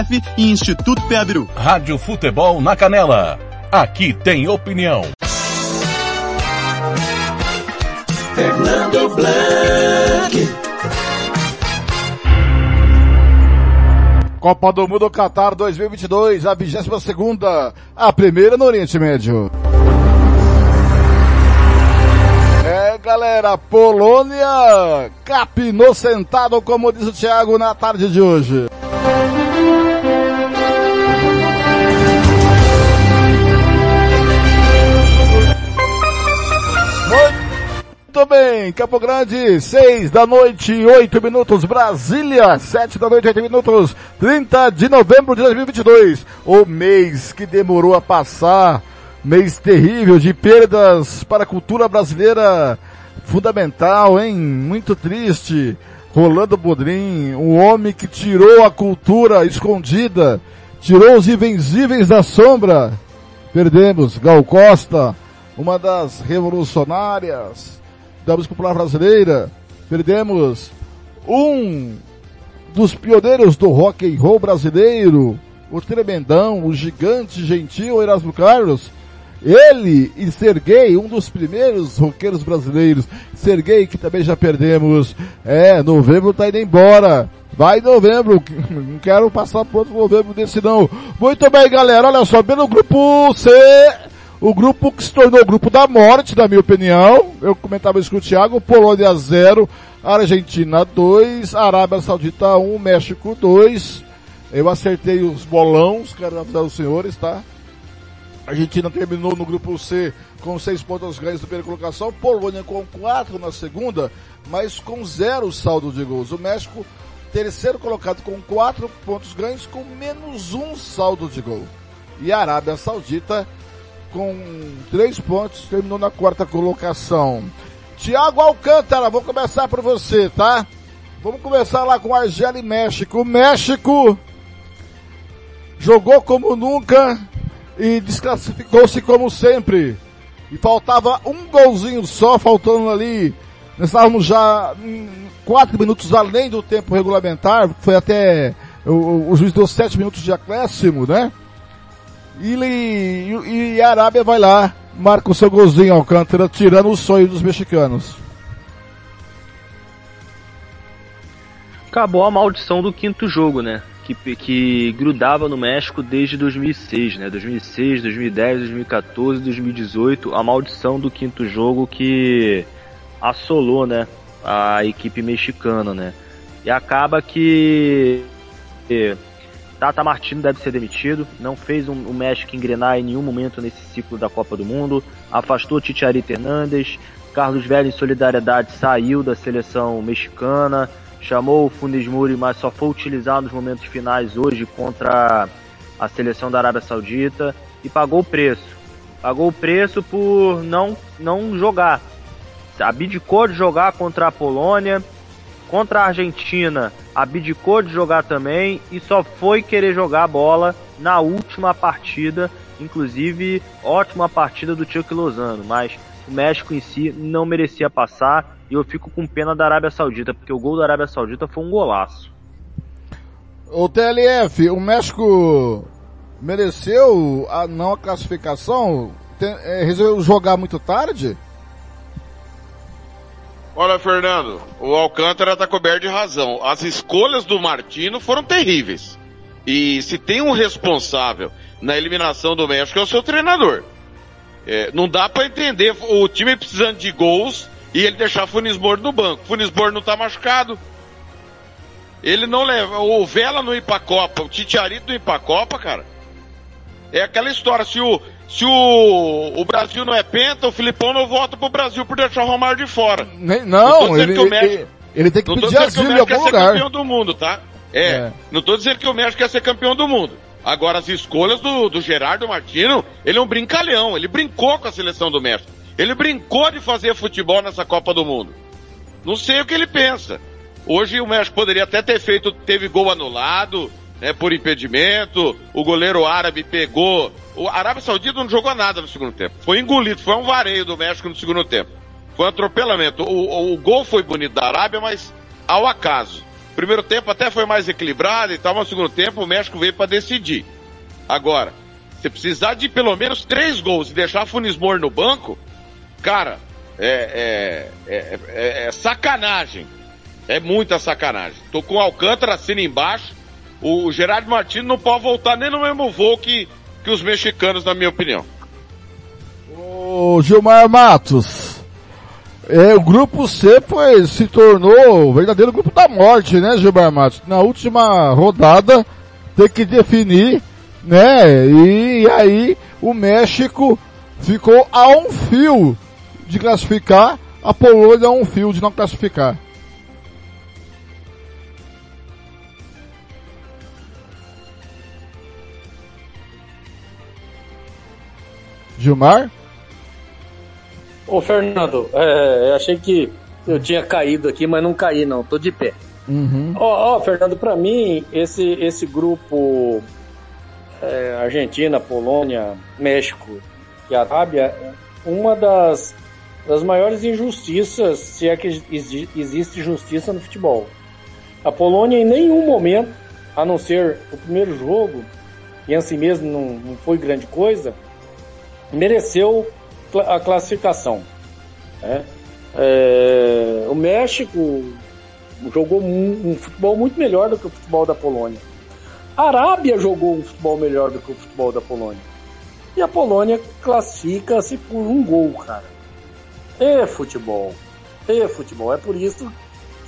e Instituto Peabiru. Rádio Futebol na Canela. Aqui tem opinião. Fernando Blanc. Copa do Mundo Qatar 2022, a 22 segunda, a primeira no Oriente Médio. É, galera, Polônia capinou sentado, como diz o Thiago na tarde de hoje. Muito bem, Campo Grande, 6 da noite, 8 minutos, Brasília, 7 da noite, 8 minutos, 30 de novembro de 2022. O mês que demorou a passar, mês terrível de perdas para a cultura brasileira, fundamental, hein? Muito triste. Rolando Bodrim, um homem que tirou a cultura escondida, tirou os invencíveis da sombra. Perdemos Gal Costa, uma das revolucionárias da música popular brasileira. Perdemos um dos pioneiros do rock and roll brasileiro, o tremendão, o gigante gentil Erasmo Carlos. Ele e Serguei, um dos primeiros roqueiros brasileiros. Serguei, que também já perdemos. É, novembro tá indo embora. Vai novembro, não quero passar por outro novembro desse não. Muito bem, galera, olha só, pelo grupo C, o grupo que se tornou o grupo da morte, na minha opinião. Eu comentava isso com o Thiago, Polônia 0, Argentina 2, Arábia Saudita 1, México 2. Eu acertei os bolões, quero avisar os senhores, tá? A Argentina terminou no grupo C com seis pontos ganhos na primeira colocação, Polônia com quatro na segunda, mas com zero saldo de gols. O México, terceiro colocado com quatro pontos ganhos, com menos um saldo de gol. E a Arábia Saudita, com três pontos, terminou na quarta colocação. Tiago Alcântara, vou começar por você, tá? Vamos começar lá com Argélia e México. O México jogou como nunca e desclassificou-se como sempre. E faltava um golzinho só, faltando ali. Nós estávamos já quatro minutos além do tempo regulamentar, foi até o, o juiz deu sete minutos de acréscimo, né? E, e, e a Arábia vai lá, marca o seu golzinho Alcântara, tirando o sonho dos mexicanos. Acabou a maldição do quinto jogo, né? Que, que grudava no México desde 2006, né? 2006, 2010, 2014, 2018, a maldição do quinto jogo que assolou, né? a equipe mexicana, né? E acaba que Tata Martino deve ser demitido, não fez um, o México engrenar em nenhum momento nesse ciclo da Copa do Mundo, afastou Titiarita Hernandes, Carlos Velho em solidariedade saiu da seleção mexicana, chamou o Funes Mori, mas só foi utilizado nos momentos finais hoje contra a seleção da Arábia Saudita. E pagou o preço. Pagou o preço por não, não jogar. Abdicou de jogar contra a Polônia, contra a Argentina, abdicou de jogar também e só foi querer jogar a bola na última partida, inclusive ótima partida do Chuck Lozano, mas o México em si não merecia passar e eu fico com pena da Arábia Saudita, porque o gol da Arábia Saudita foi um golaço. O TLF, o México mereceu a não a classificação? Tem, é, resolveu jogar muito tarde? Olha, Fernando, o Alcântara está coberto de razão. As escolhas do Martino foram terríveis. E se tem um responsável na eliminação do México é o seu treinador. É, não dá para entender o time precisando de gols e ele deixar Funes Moro no banco. Funes Moro não tá machucado. Ele não leva, o Vela não ir pra Copa, o Titiarito não ir pra Copa, cara. É aquela história, se o, se o, o Brasil não é penta, o Filipão não volta pro Brasil por deixar o Romário de fora. Nem, não, não ele, México, ele, tem que pedir asilo em algum lugar. campeão do mundo, tá? É, é, não tô dizendo que o México quer ser campeão do mundo. Agora, as escolhas do, do Gerardo Martino, ele é um brincalhão, ele brincou com a seleção do México. Ele brincou de fazer futebol nessa Copa do Mundo. Não sei o que ele pensa. Hoje o México poderia até ter feito, teve gol anulado, né, por impedimento, o goleiro árabe pegou. O Arábia Saudita não jogou nada no segundo tempo. Foi engolido, foi um vareio do México no segundo tempo. Foi um atropelamento. O, o, o gol foi bonito da Arábia, mas ao acaso. Primeiro tempo até foi mais equilibrado e tal, mas no segundo tempo o México veio para decidir. Agora, se precisar de pelo menos três gols e deixar Funismor no banco, cara, é, é, é, é, é sacanagem. É muita sacanagem. Tô com o Alcântara assina embaixo. O Gerardo Martins não pode voltar nem no mesmo voo que, que os mexicanos, na minha opinião. O Gilmar Matos. É, o grupo C foi, se tornou o verdadeiro grupo da morte, né, Gilmar Matos? Na última rodada, tem que definir, né? E aí o México ficou a um fio de classificar, a Polônia a um fio de não classificar. Gilmar? Ô Fernando, é, eu achei que eu tinha caído aqui, mas não caí não, tô de pé. Uhum. Ó, uhum. Fernando, para mim, esse, esse grupo é, Argentina, Polônia, México e Arábia, uma das, das maiores injustiças, se é que existe justiça no futebol. A Polônia em nenhum momento, a não ser o primeiro jogo, e assim mesmo não, não foi grande coisa, mereceu a classificação. Né? É, o México jogou um, um, futebol muito melhor do que o futebol da Polônia. A Arábia jogou um futebol melhor do que o futebol da Polônia. E a Polônia classifica-se por um gol, cara. É futebol. É futebol. É por isso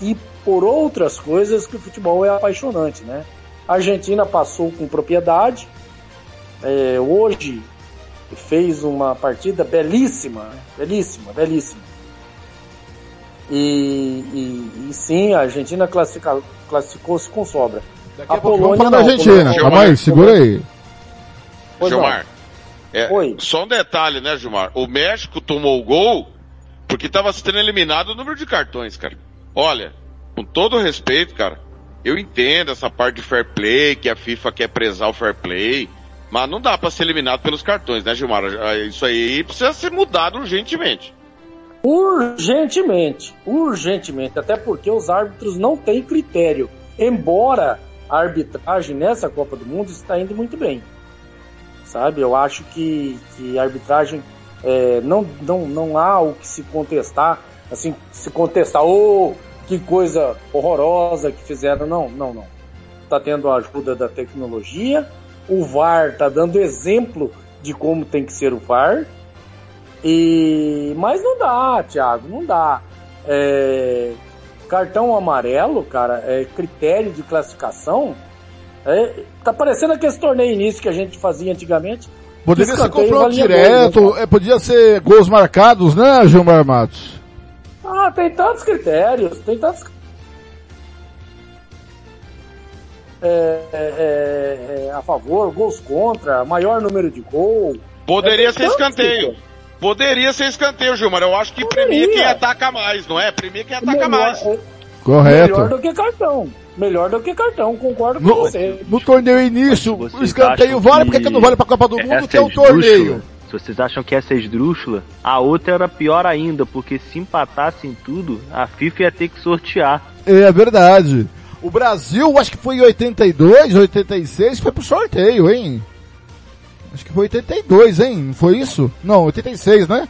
e por outras coisas que o futebol é apaixonante, né? A Argentina passou com propriedade. É, hoje fez uma partida belíssima, belíssima, belíssima. E, e, e sim, a Argentina classificou-se com sobra. Daqui a, a pouco Polônia vamos falar da Argentina. Calma aí, segura aí. Gilmar, é, só um detalhe, né, Gilmar? O México tomou o gol porque estava sendo eliminado o número de cartões, cara. Olha, com todo respeito, cara, eu entendo essa parte de fair play, que a FIFA quer prezar o fair play, mas não dá para ser eliminado pelos cartões, né, Gilmar? Isso aí precisa ser mudado urgentemente. Urgentemente, urgentemente, até porque os árbitros não têm critério. Embora a arbitragem nessa Copa do Mundo está indo muito bem, sabe? Eu acho que, que a arbitragem é, não, não, não há o que se contestar, assim, se contestar, oh, que coisa horrorosa que fizeram, não, não, não. Está tendo a ajuda da tecnologia, o VAR está dando exemplo de como tem que ser o VAR. E mas não dá, Thiago, não dá. é, cartão amarelo, cara, é critério de classificação. É, tá parecendo aquele torneio início que a gente fazia antigamente. Poderia ser confronto direto, né, é, podia ser gols marcados, né, Gilmar Matos? Ah, tem tantos critérios, tem tantos. É, é, é, é, a favor, gols contra, maior número de gol. Poderia É, ser escanteio. Poderia ser escanteio, Gilmar. Eu acho que premia quem ataca mais, não é? Premia quem ataca Melhor- mais. é, Correto. Melhor do que cartão. Melhor do que cartão, concordo com No, você. no torneio início, Vocês o escanteio vale, por que que não vale pra Copa do Mundo, que é o torneio? Se vocês acham que essa é esdrúxula, a outra era pior ainda, porque se empatassem tudo, a FIFA ia ter que sortear. É verdade. O Brasil, acho que foi em 82, 86, foi pro sorteio, hein? Acho que foi 82, hein? Não foi isso? Não, 86, né?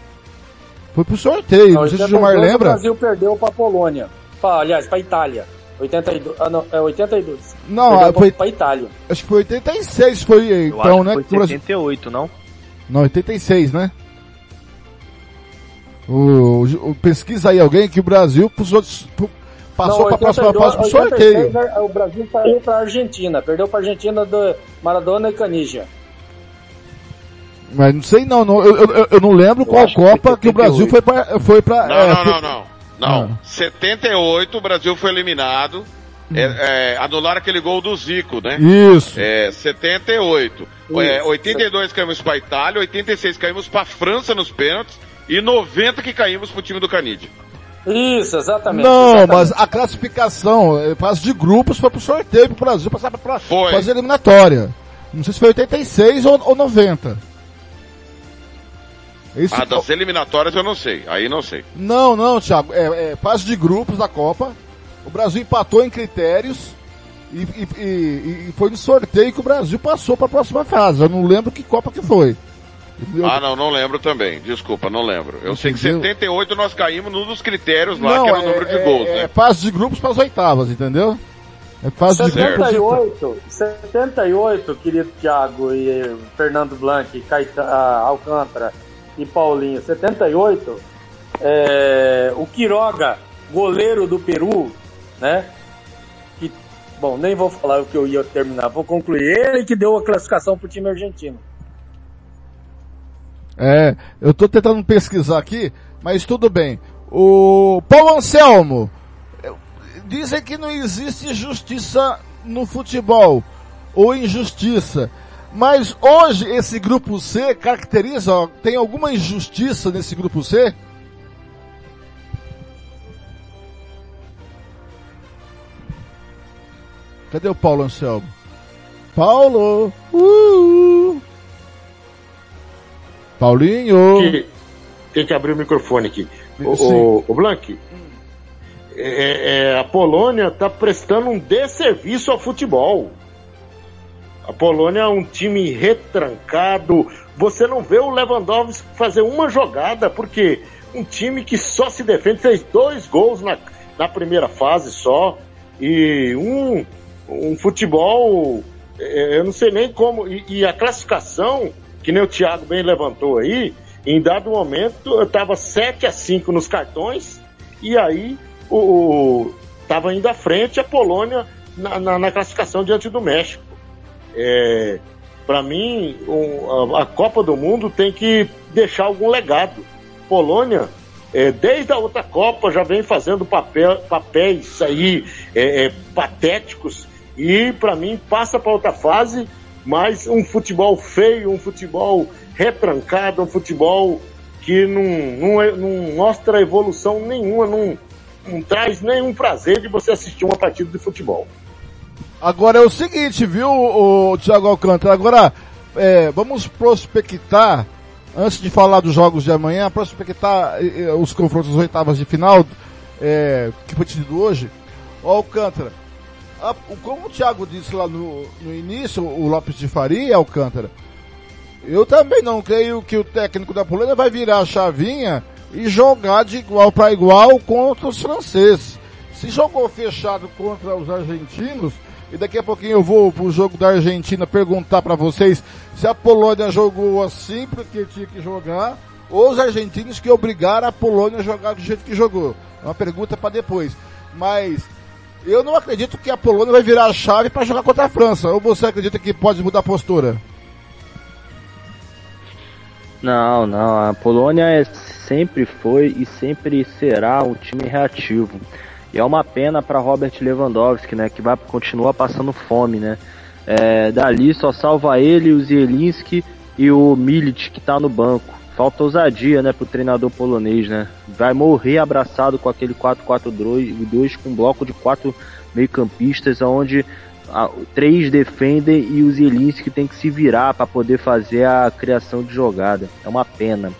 Foi pro sorteio, não sei se o Gilmar 82, O lembra. Brasil perdeu pra Polônia. Pra, aliás, pra Itália. 82, ah, não, é 82. Não, Perdeu ah, foi- pra, Itália. Acho que foi 86, foi Eu então, acho né? foi o Brasil- 78, não? Não, 86, né? O, o- pesquisa aí alguém que o Brasil pros outros, pro- passou Não, pra próxima 82, fase pro sorteio. 86, O Brasil saiu pra Argentina. Perdeu pra Argentina do Maradona e Canija. Mas não sei não, não eu, eu, eu não lembro qual Copa que o Brasil foi pra, foi pra Não, é, não, foi- não, não. Não. 78, o Brasil foi eliminado. É, é, anularam aquele gol do Zico, né? Isso. É, 78. É, Isso. 82 caímos pra Itália, 86 caímos pra França nos pênaltis e 90 que caímos pro time do Canidia. Isso, exatamente. Não, exatamente. mas a classificação, fase de grupos foi pro sorteio pro Brasil passar Foi. fase eliminatória. Não sei se foi 86 ou, ou 90. Esse, Ah, das eliminatórias eu não sei, aí não sei. Não, não, Thiago. É, é fase de grupos da Copa. O Brasil empatou em critérios e, e- e- e foi no sorteio que o Brasil passou para a próxima fase. Eu não lembro que Copa que foi. Eu- Ah, não, não lembro também. Desculpa, não lembro. Eu sei que Entendeu? 78 nós caímos num dos critérios lá, não, que era o é- número de é- gols, é né? fase de grupos para as oitavas, entendeu? É fase de grupos. 78, 78, querido Thiago e eh, Fernando Blanc, Caetano, ah, Alcântara e Paulinho, 78, é, o Quiroga, goleiro do Peru, né? Que, bom, nem vou falar o que eu ia terminar, vou concluir. Ele que deu a classificação pro time argentino. É, eu tô tentando pesquisar aqui, mas tudo bem. O Paulo Anselmo, dizem que não existe justiça no futebol, ou injustiça. Mas hoje esse grupo C caracteriza, ó, tem alguma injustiça nesse grupo C? Cadê o Paulo Anselmo? Paulo! Uh! Paulinho! que- tem que abrir o microfone aqui. O, Sim. o, o Blank, é- é, a Polônia está prestando um desserviço ao futebol. A Polônia é um time retrancado. Você não vê o Lewandowski fazer uma jogada, porque um time que só se defende fez dois gols na, na primeira fase só. E um, um futebol, é, eu não sei nem como. E, e a classificação, que nem o Thiago bem levantou aí, em dado momento eu estava 7 a 5 nos cartões, e aí o, o tava indo à frente a Polônia na, na- na classificação diante do México. É, para mim, a, a Copa do Mundo tem que deixar algum legado. Polônia, é, desde a outra Copa, já vem fazendo papel, papéis aí é, é, patéticos e, para mim, passa para outra fase, mas um futebol feio, um futebol retrancado, um futebol que não, não, é- não mostra evolução nenhuma, não, não traz nenhum prazer de você assistir uma partida de futebol. Agora é o seguinte, viu, o Thiago Alcântara? Agora, é, vamos prospectar, antes de falar dos jogos de amanhã, prospectar eh, eh, os confrontos das oitavas de final, é, que foi tido hoje. Alcântara, a- o- como o Thiago disse lá no, no início, o Lopes de Faria, Alcântara, eu também não creio que o técnico da Polônia vai virar a chavinha e jogar de igual para igual contra os franceses. Se jogou fechado contra os argentinos, e daqui a pouquinho eu vou pro jogo da Argentina perguntar para vocês se a Polônia jogou assim porque tinha que jogar, ou os argentinos que obrigaram a Polônia a jogar do jeito que jogou. É uma pergunta para depois. Mas eu não acredito que a Polônia vai virar a chave para jogar contra a França. Ou você acredita que pode mudar a postura? Não, não. A Polônia é, sempre foi e sempre será um time reativo. E é uma pena para Robert Lewandowski, né? Que vai continuar passando fome, né? É, dali só salva ele, o Zielinski e o Milic que tá no banco. Falta ousadia, né, pro treinador polonês, né? Vai morrer abraçado com aquele 4-4-2 com um bloco de quatro meio-campistas, onde três defendem e o Zielinski tem que se virar para poder fazer a criação de jogada. É uma pena.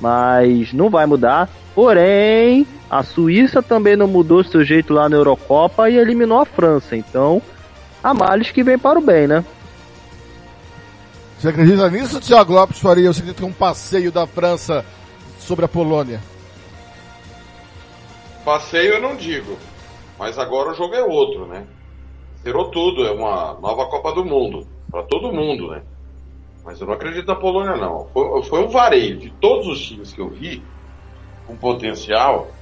Mas não vai mudar. Porém, a Suíça também não mudou seu jeito lá na Eurocopa e eliminou a França. Então, a males que vem para o bem, né? Você acredita nisso, Thiago Lopes Faria? Você acredita que um passeio da França sobre a Polônia? Passeio eu não digo, mas agora o jogo é outro, né? Zerou tudo, é uma nova Copa do Mundo, para todo mundo, né? Mas eu não acredito na Polônia, não. Foi, foi um vareio de todos os times que eu vi, com potencial.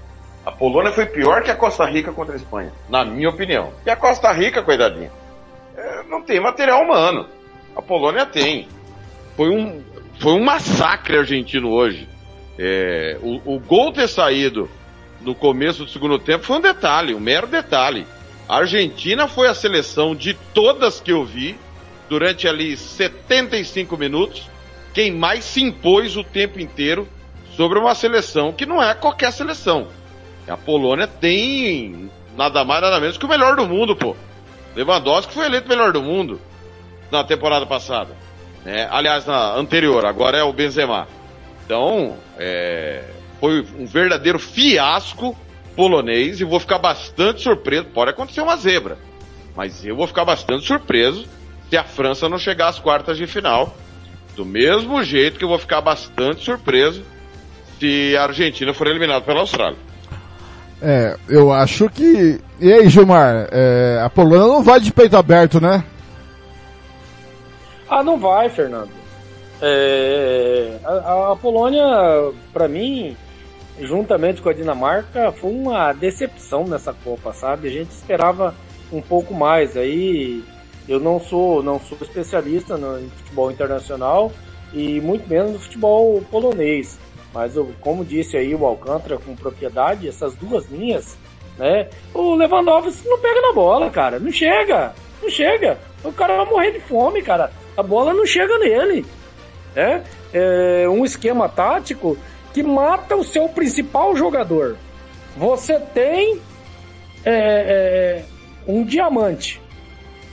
A Polônia foi pior que a Costa Rica contra a Espanha, na minha opinião. E a Costa Rica, coitadinha, é, não tem material humano. A Polônia tem. Foi um, foi um massacre argentino hoje. É, o, o gol ter saído no começo do segundo tempo foi um detalhe, um mero detalhe. A Argentina foi a seleção de todas que eu vi durante ali 75 minutos, quem mais se impôs o tempo inteiro sobre uma seleção que não é qualquer seleção. A Polônia tem nada mais nada menos que o melhor do mundo, pô. Lewandowski foi eleito melhor do mundo na temporada passada. Né? Aliás, na anterior, agora é o Benzema. Então, é, foi um verdadeiro fiasco polonês e vou ficar bastante surpreso. Pode acontecer uma zebra, mas eu vou ficar bastante surpreso se a França não chegar às quartas de final. Do mesmo jeito que eu vou ficar bastante surpreso se a Argentina for eliminada pela Austrália. É, eu acho que. E aí, Gilmar? É, a Polônia não vai de peito aberto, né? Ah, não vai, Fernando. É, a, a Polônia, para mim, juntamente com a Dinamarca, foi uma decepção nessa Copa, sabe? A gente esperava um pouco mais. Aí eu não sou, não sou especialista no futebol internacional e muito menos no futebol polonês. Mas eu, como disse aí o Alcântara com propriedade, essas duas linhas, né? O Lewandowski não pega na bola, cara. Não chega. Não chega. O cara vai morrer de fome, cara a bola não chega nele. É, é um esquema tático que mata o seu principal jogador. Você tem é, é, um diamante,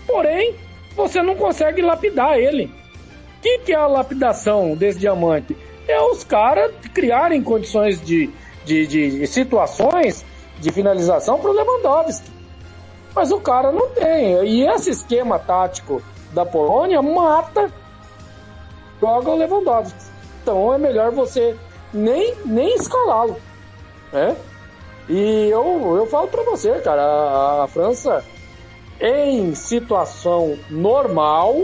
porém você não consegue lapidar ele. O que, que é a lapidação desse diamante? É os caras criarem condições de, de, de situações de finalização para o Lewandowski. Mas o cara não tem. E esse esquema tático da Polônia mata joga o Lewandowski. Então é melhor você nem, nem escalá-lo. Né? E eu, eu falo para você, cara, a, a, França em situação normal,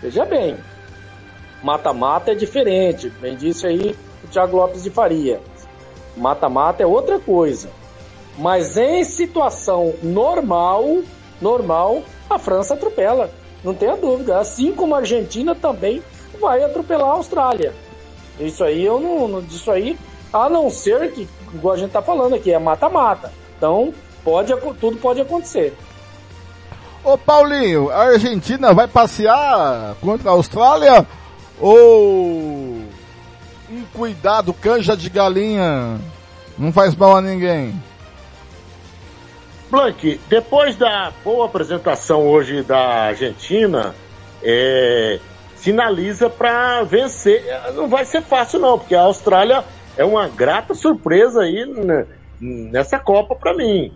veja bem, mata-mata é diferente, bem disse aí o Thiago Lopes de Faria. Mata-mata é outra coisa. Mas em situação normal, normal, a França atropela. Não tenha dúvida. Assim como a Argentina também vai atropelar a Austrália. Isso aí eu não. isso aí, a não ser que, igual a gente tá falando aqui, é mata-mata. Então, pode, tudo pode acontecer. Ô Paulinho, a Argentina vai passear contra a Austrália ou um cuidado, canja de galinha não faz mal a ninguém? Blank, depois da boa apresentação hoje da Argentina, é, sinaliza para vencer. Não vai ser fácil não, porque a Austrália é uma grata surpresa aí nessa Copa para mim.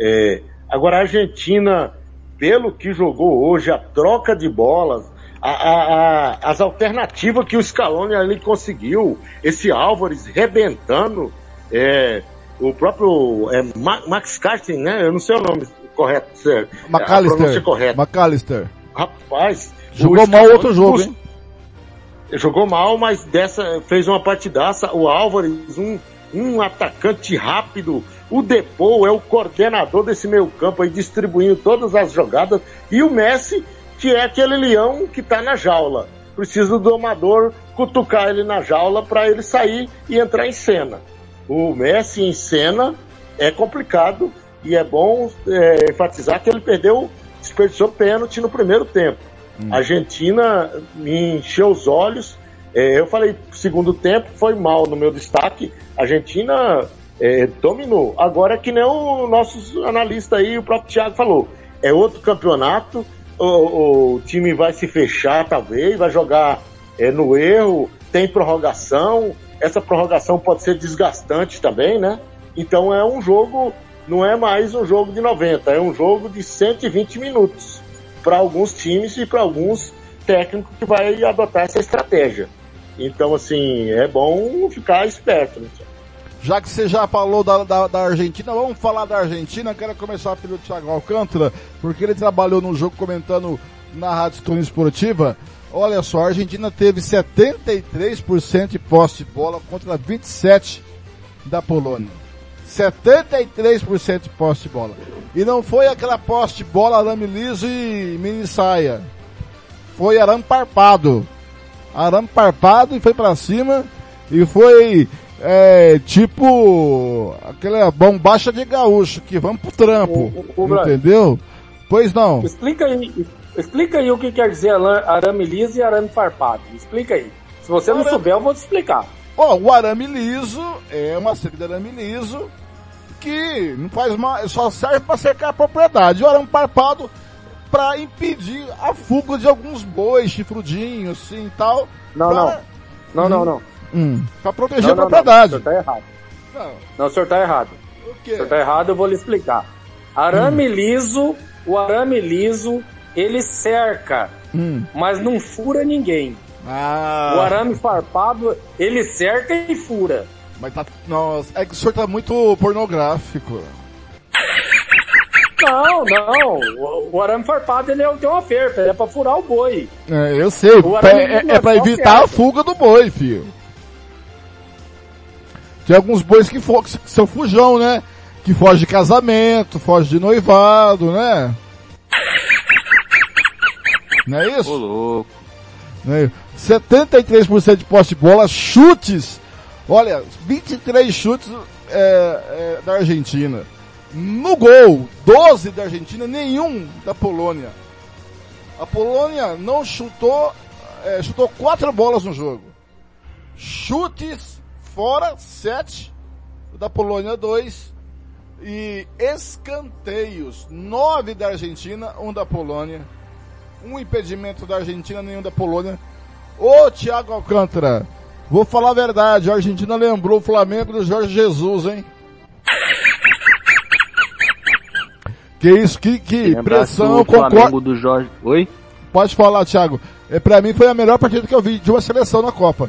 É, agora a Argentina, pelo que jogou hoje, a troca de bolas, a, a, a, as alternativas que o Scaloni ali conseguiu, esse Álvares rebentando, é, o próprio é, Max Carsten, né? Eu não sei o nome correto. McAllister. correta. McAllister. Rapaz. Jogou mal outro jogo, hein? Jogou mal, mas dessa fez uma partidaça. O Álvares, um, um atacante rápido, O Depou é o coordenador desse meio campo aí, distribuindo todas as jogadas. E o Messi, que é aquele leão que está na jaula. Precisa do domador cutucar ele na jaula para ele sair e entrar em cena. O Messi em cena é complicado e é bom é, enfatizar que ele perdeu, desperdiçou pênalti no primeiro tempo. Hum. A Argentina me encheu os olhos. É, eu falei, segundo tempo foi mal no meu destaque. A Argentina é, dominou. Agora é que nem o nosso analista aí, o próprio Thiago falou. É outro campeonato, o, o time vai se fechar talvez, vai jogar é, no erro, tem prorrogação, essa prorrogação pode ser desgastante também, né? Então é um jogo, não é mais um jogo de 90, é um jogo de 120 minutos para alguns times e para alguns técnicos que vai adotar essa estratégia. Então, assim, é bom ficar esperto, né? Já que você já falou da, da, da, Argentina, vamos falar da Argentina. Quero começar pelo Thiago Alcântara, porque ele trabalhou no jogo comentando na Rádio Tuna Esportiva. Olha só, a Argentina teve 73% de posse de bola contra 27% da Polônia. 73% de posse de bola. E não foi aquela posse de bola arame liso e mini saia. Foi arame parpado. Arame parpado e foi para cima. E foi é tipo aquela bombacha de gaúcho que vamos pro trampo, o, o, o entendeu? Pois não. Explica aí, explica aí o que quer dizer arame liso e arame farpado. Explica aí. Se você não souber, eu vou te explicar. Ó, oh, o arame liso é uma cerca de arame liso que não faz mais, só serve para cercar a propriedade. O arame farpado para impedir a fuga de alguns bois chifrudinhos, assim e tal. Não, pra... não. Não, não, não. Hum, pra proteger não, a propriedade. Não, não, o senhor tá errado. Não. não, o senhor tá errado. O quê? O senhor tá errado, eu vou lhe explicar. Arame hum. liso, o arame liso, ele cerca, hum. mas não fura ninguém. Ah. O arame farpado, ele cerca e fura. Mas tá. Nossa, é que o senhor tá muito pornográfico. Não, não. O, o arame farpado ele é, tem uma ferpa, ele é pra furar o boi. É, eu sei. É, é, é pra evitar a fuga do boi, filho. Tem alguns bois que, que são fujão, né? Que foge de casamento, foge de noivado, né? Não é isso? Ô, louco. é? 73% de posse de bola, chutes. Olha, 23 chutes é, é, da Argentina. No gol, 12 da Argentina, nenhum da Polônia. A Polônia não chutou, é, chutou quatro bolas no jogo. Chutes fora, 7 da Polônia 2 e escanteios, 9 da Argentina, 1 um da Polônia. Um impedimento da Argentina, nenhum da Polônia. Ô Thiago Alcântara, vou falar a verdade, a Argentina lembrou o Flamengo do Jorge Jesus, hein? Que isso, que, que pressão, concordo. do Jorge. Oi? Pode falar, Thiago. É, pra mim foi a melhor partida que eu vi de uma seleção na Copa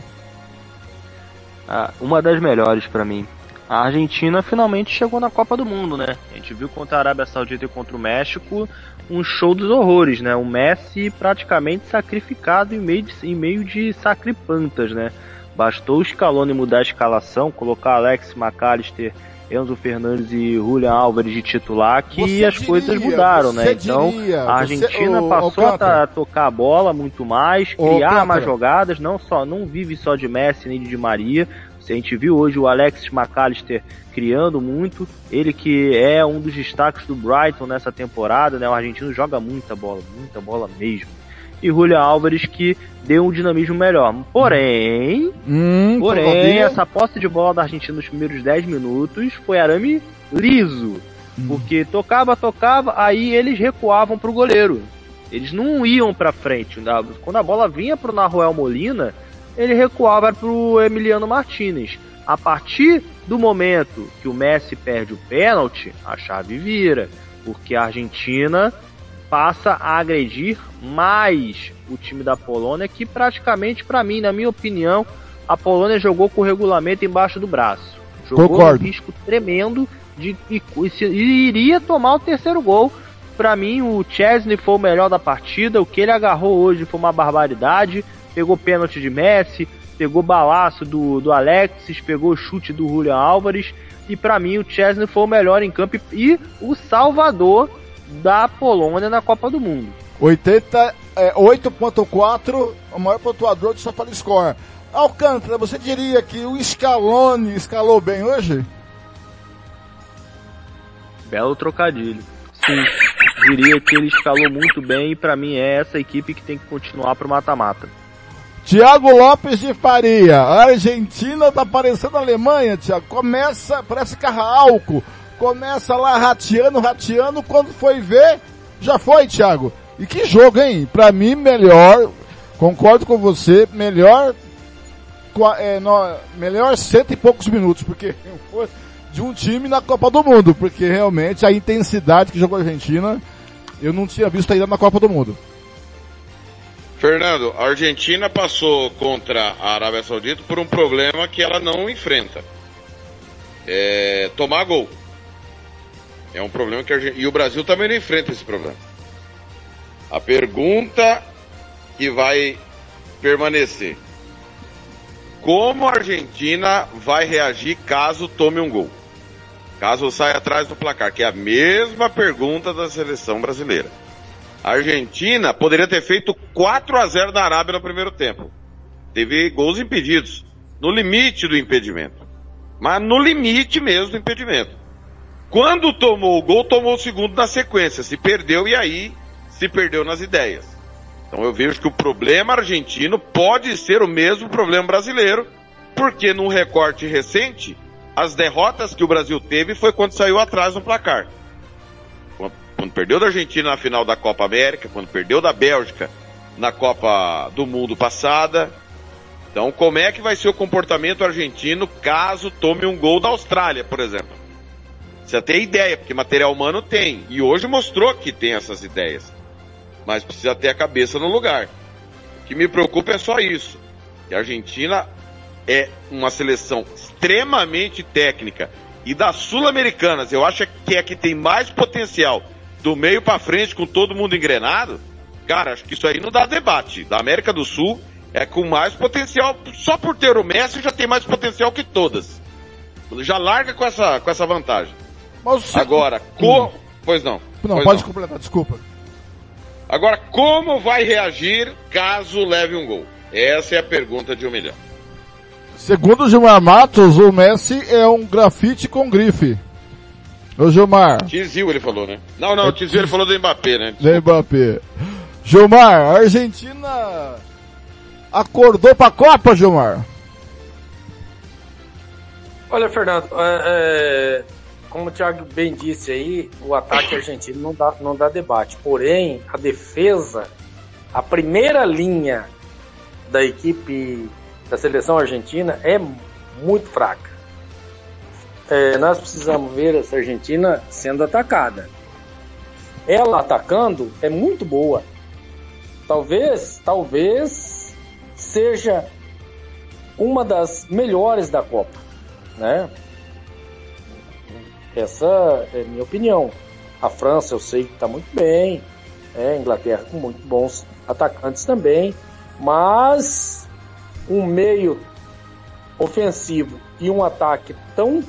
uma das melhores para mim. A Argentina finalmente chegou na Copa do Mundo, né? A gente viu contra a Arábia Saudita e contra o México um show dos horrores, né? O Messi praticamente sacrificado em meio de, em meio de sacripantas, né? Bastou o Scaloni mudar a escalação, colocar Alex McAllister, Enzo Fernandes e Julian Álvares de titular que você as diria, coisas mudaram, né? Então diria, a Argentina você, passou a tocar a bola muito mais, criar mais jogadas, não só não vive só de Messi nem de Di Maria. A gente viu hoje o Alex McAllister criando muito, ele que é um dos destaques do Brighton nessa temporada, né? O argentino joga muita bola, muita bola mesmo e Julian Álvares que deu um dinamismo melhor. Porém, hum, porém essa posse de bola da Argentina nos primeiros 10 minutos foi arame liso. Hum. Porque tocava, tocava, aí eles recuavam pro goleiro. Eles não iam para frente. Quando a bola vinha pro Naruel Molina, ele recuava pro Emiliano Martinez. A partir do momento que o Messi perde o pênalti, a chave vira, porque a Argentina passa a agredir mais o time da Polônia, que praticamente, para mim, na minha opinião, a Polônia jogou com o regulamento embaixo do braço. Jogou Concordo. um risco tremendo de e, e iria tomar o terceiro gol. Para mim, o Chesney foi o melhor da partida. O que ele agarrou hoje foi uma barbaridade. Pegou pênalti de Messi, pegou balaço do, do Alexis, pegou chute do Julian Álvares. E para mim o Chesney foi o melhor em campo e o salvador da Polônia na Copa do Mundo. 80, é, 8.4, o maior pontuador do SofaScore. Alcântara, você diria que o Scaloni escalou bem hoje? Belo trocadilho. Sim, diria que ele escalou muito bem e para mim é essa equipe que tem que continuar pro mata-mata. Tiago Lopes de Faria, Argentina tá parecendo a Alemanha, Tiago. Começa, parece carro começa lá rateando, rateando, quando foi ver, já foi, Thiago. E que jogo, hein? Pra mim, melhor, concordo com você, melhor, é, no, melhor cento e poucos minutos, porque foi de um time na Copa do Mundo, porque realmente a intensidade que jogou a Argentina, eu não tinha visto ainda na Copa do Mundo. Fernando, a Argentina passou contra a Arábia Saudita por um problema que ela não enfrenta. É tomar gol. É um problema que a Argentina... E o Brasil também não enfrenta esse problema. A pergunta que vai permanecer. Como a Argentina vai reagir caso tome um gol? Caso saia atrás do placar, que é a mesma pergunta da seleção brasileira. A Argentina poderia ter feito 4 a 0 na Arábia no primeiro tempo. Teve gols impedidos. No limite do impedimento. Mas no limite mesmo do impedimento. Quando tomou o gol, tomou o segundo na sequência. Se perdeu e aí se perdeu nas ideias. Então eu vejo que o problema argentino pode ser o mesmo problema brasileiro, porque num recorte recente, as derrotas que o Brasil teve foi quando saiu atrás no placar. Quando, perdeu da Argentina na final da Copa América, quando perdeu da Bélgica na Copa do Mundo passada. Então, como é que vai ser o comportamento argentino caso tome um gol da Austrália, por exemplo? Precisa ter ideia, porque material humano tem. E hoje mostrou que tem essas ideias. Mas precisa ter a cabeça no lugar. O que me preocupa é só isso. Que a Argentina é uma seleção extremamente técnica. E das sul-americanas, eu acho que é a que tem mais potencial do meio para frente, com todo mundo engrenado. Cara, acho que isso aí não dá debate. Da América do Sul é com mais potencial. Só por ter o Messi já tem mais potencial que todas. Já larga com essa, com essa vantagem. Mas, Agora, co... Hum. Pois não. Não, pois pode não. completar, desculpa. Agora, como vai reagir caso leve um gol? Essa é a pergunta de um milhão. Segundo o Gilmar Matos, o Messi é um grafite com grife. Ô Gilmar. Tizil ele falou, né? Não, não, é, Tizil ele falou do Mbappé, né? Do Mbappé. Gilmar, a Argentina acordou pra Copa, Gilmar? Olha, Fernando, é, é como o Thiago bem disse aí, o ataque argentino não dá, não dá debate. Porém, a defesa, a primeira linha da equipe da seleção argentina é muito fraca. É, nós precisamos ver essa Argentina sendo atacada. Ela atacando é muito boa. Talvez, talvez seja uma das melhores da Copa, né? Essa é minha opinião. A França eu sei que está muito bem, é, a Inglaterra com muito bons atacantes também, mas um meio ofensivo e um ataque tão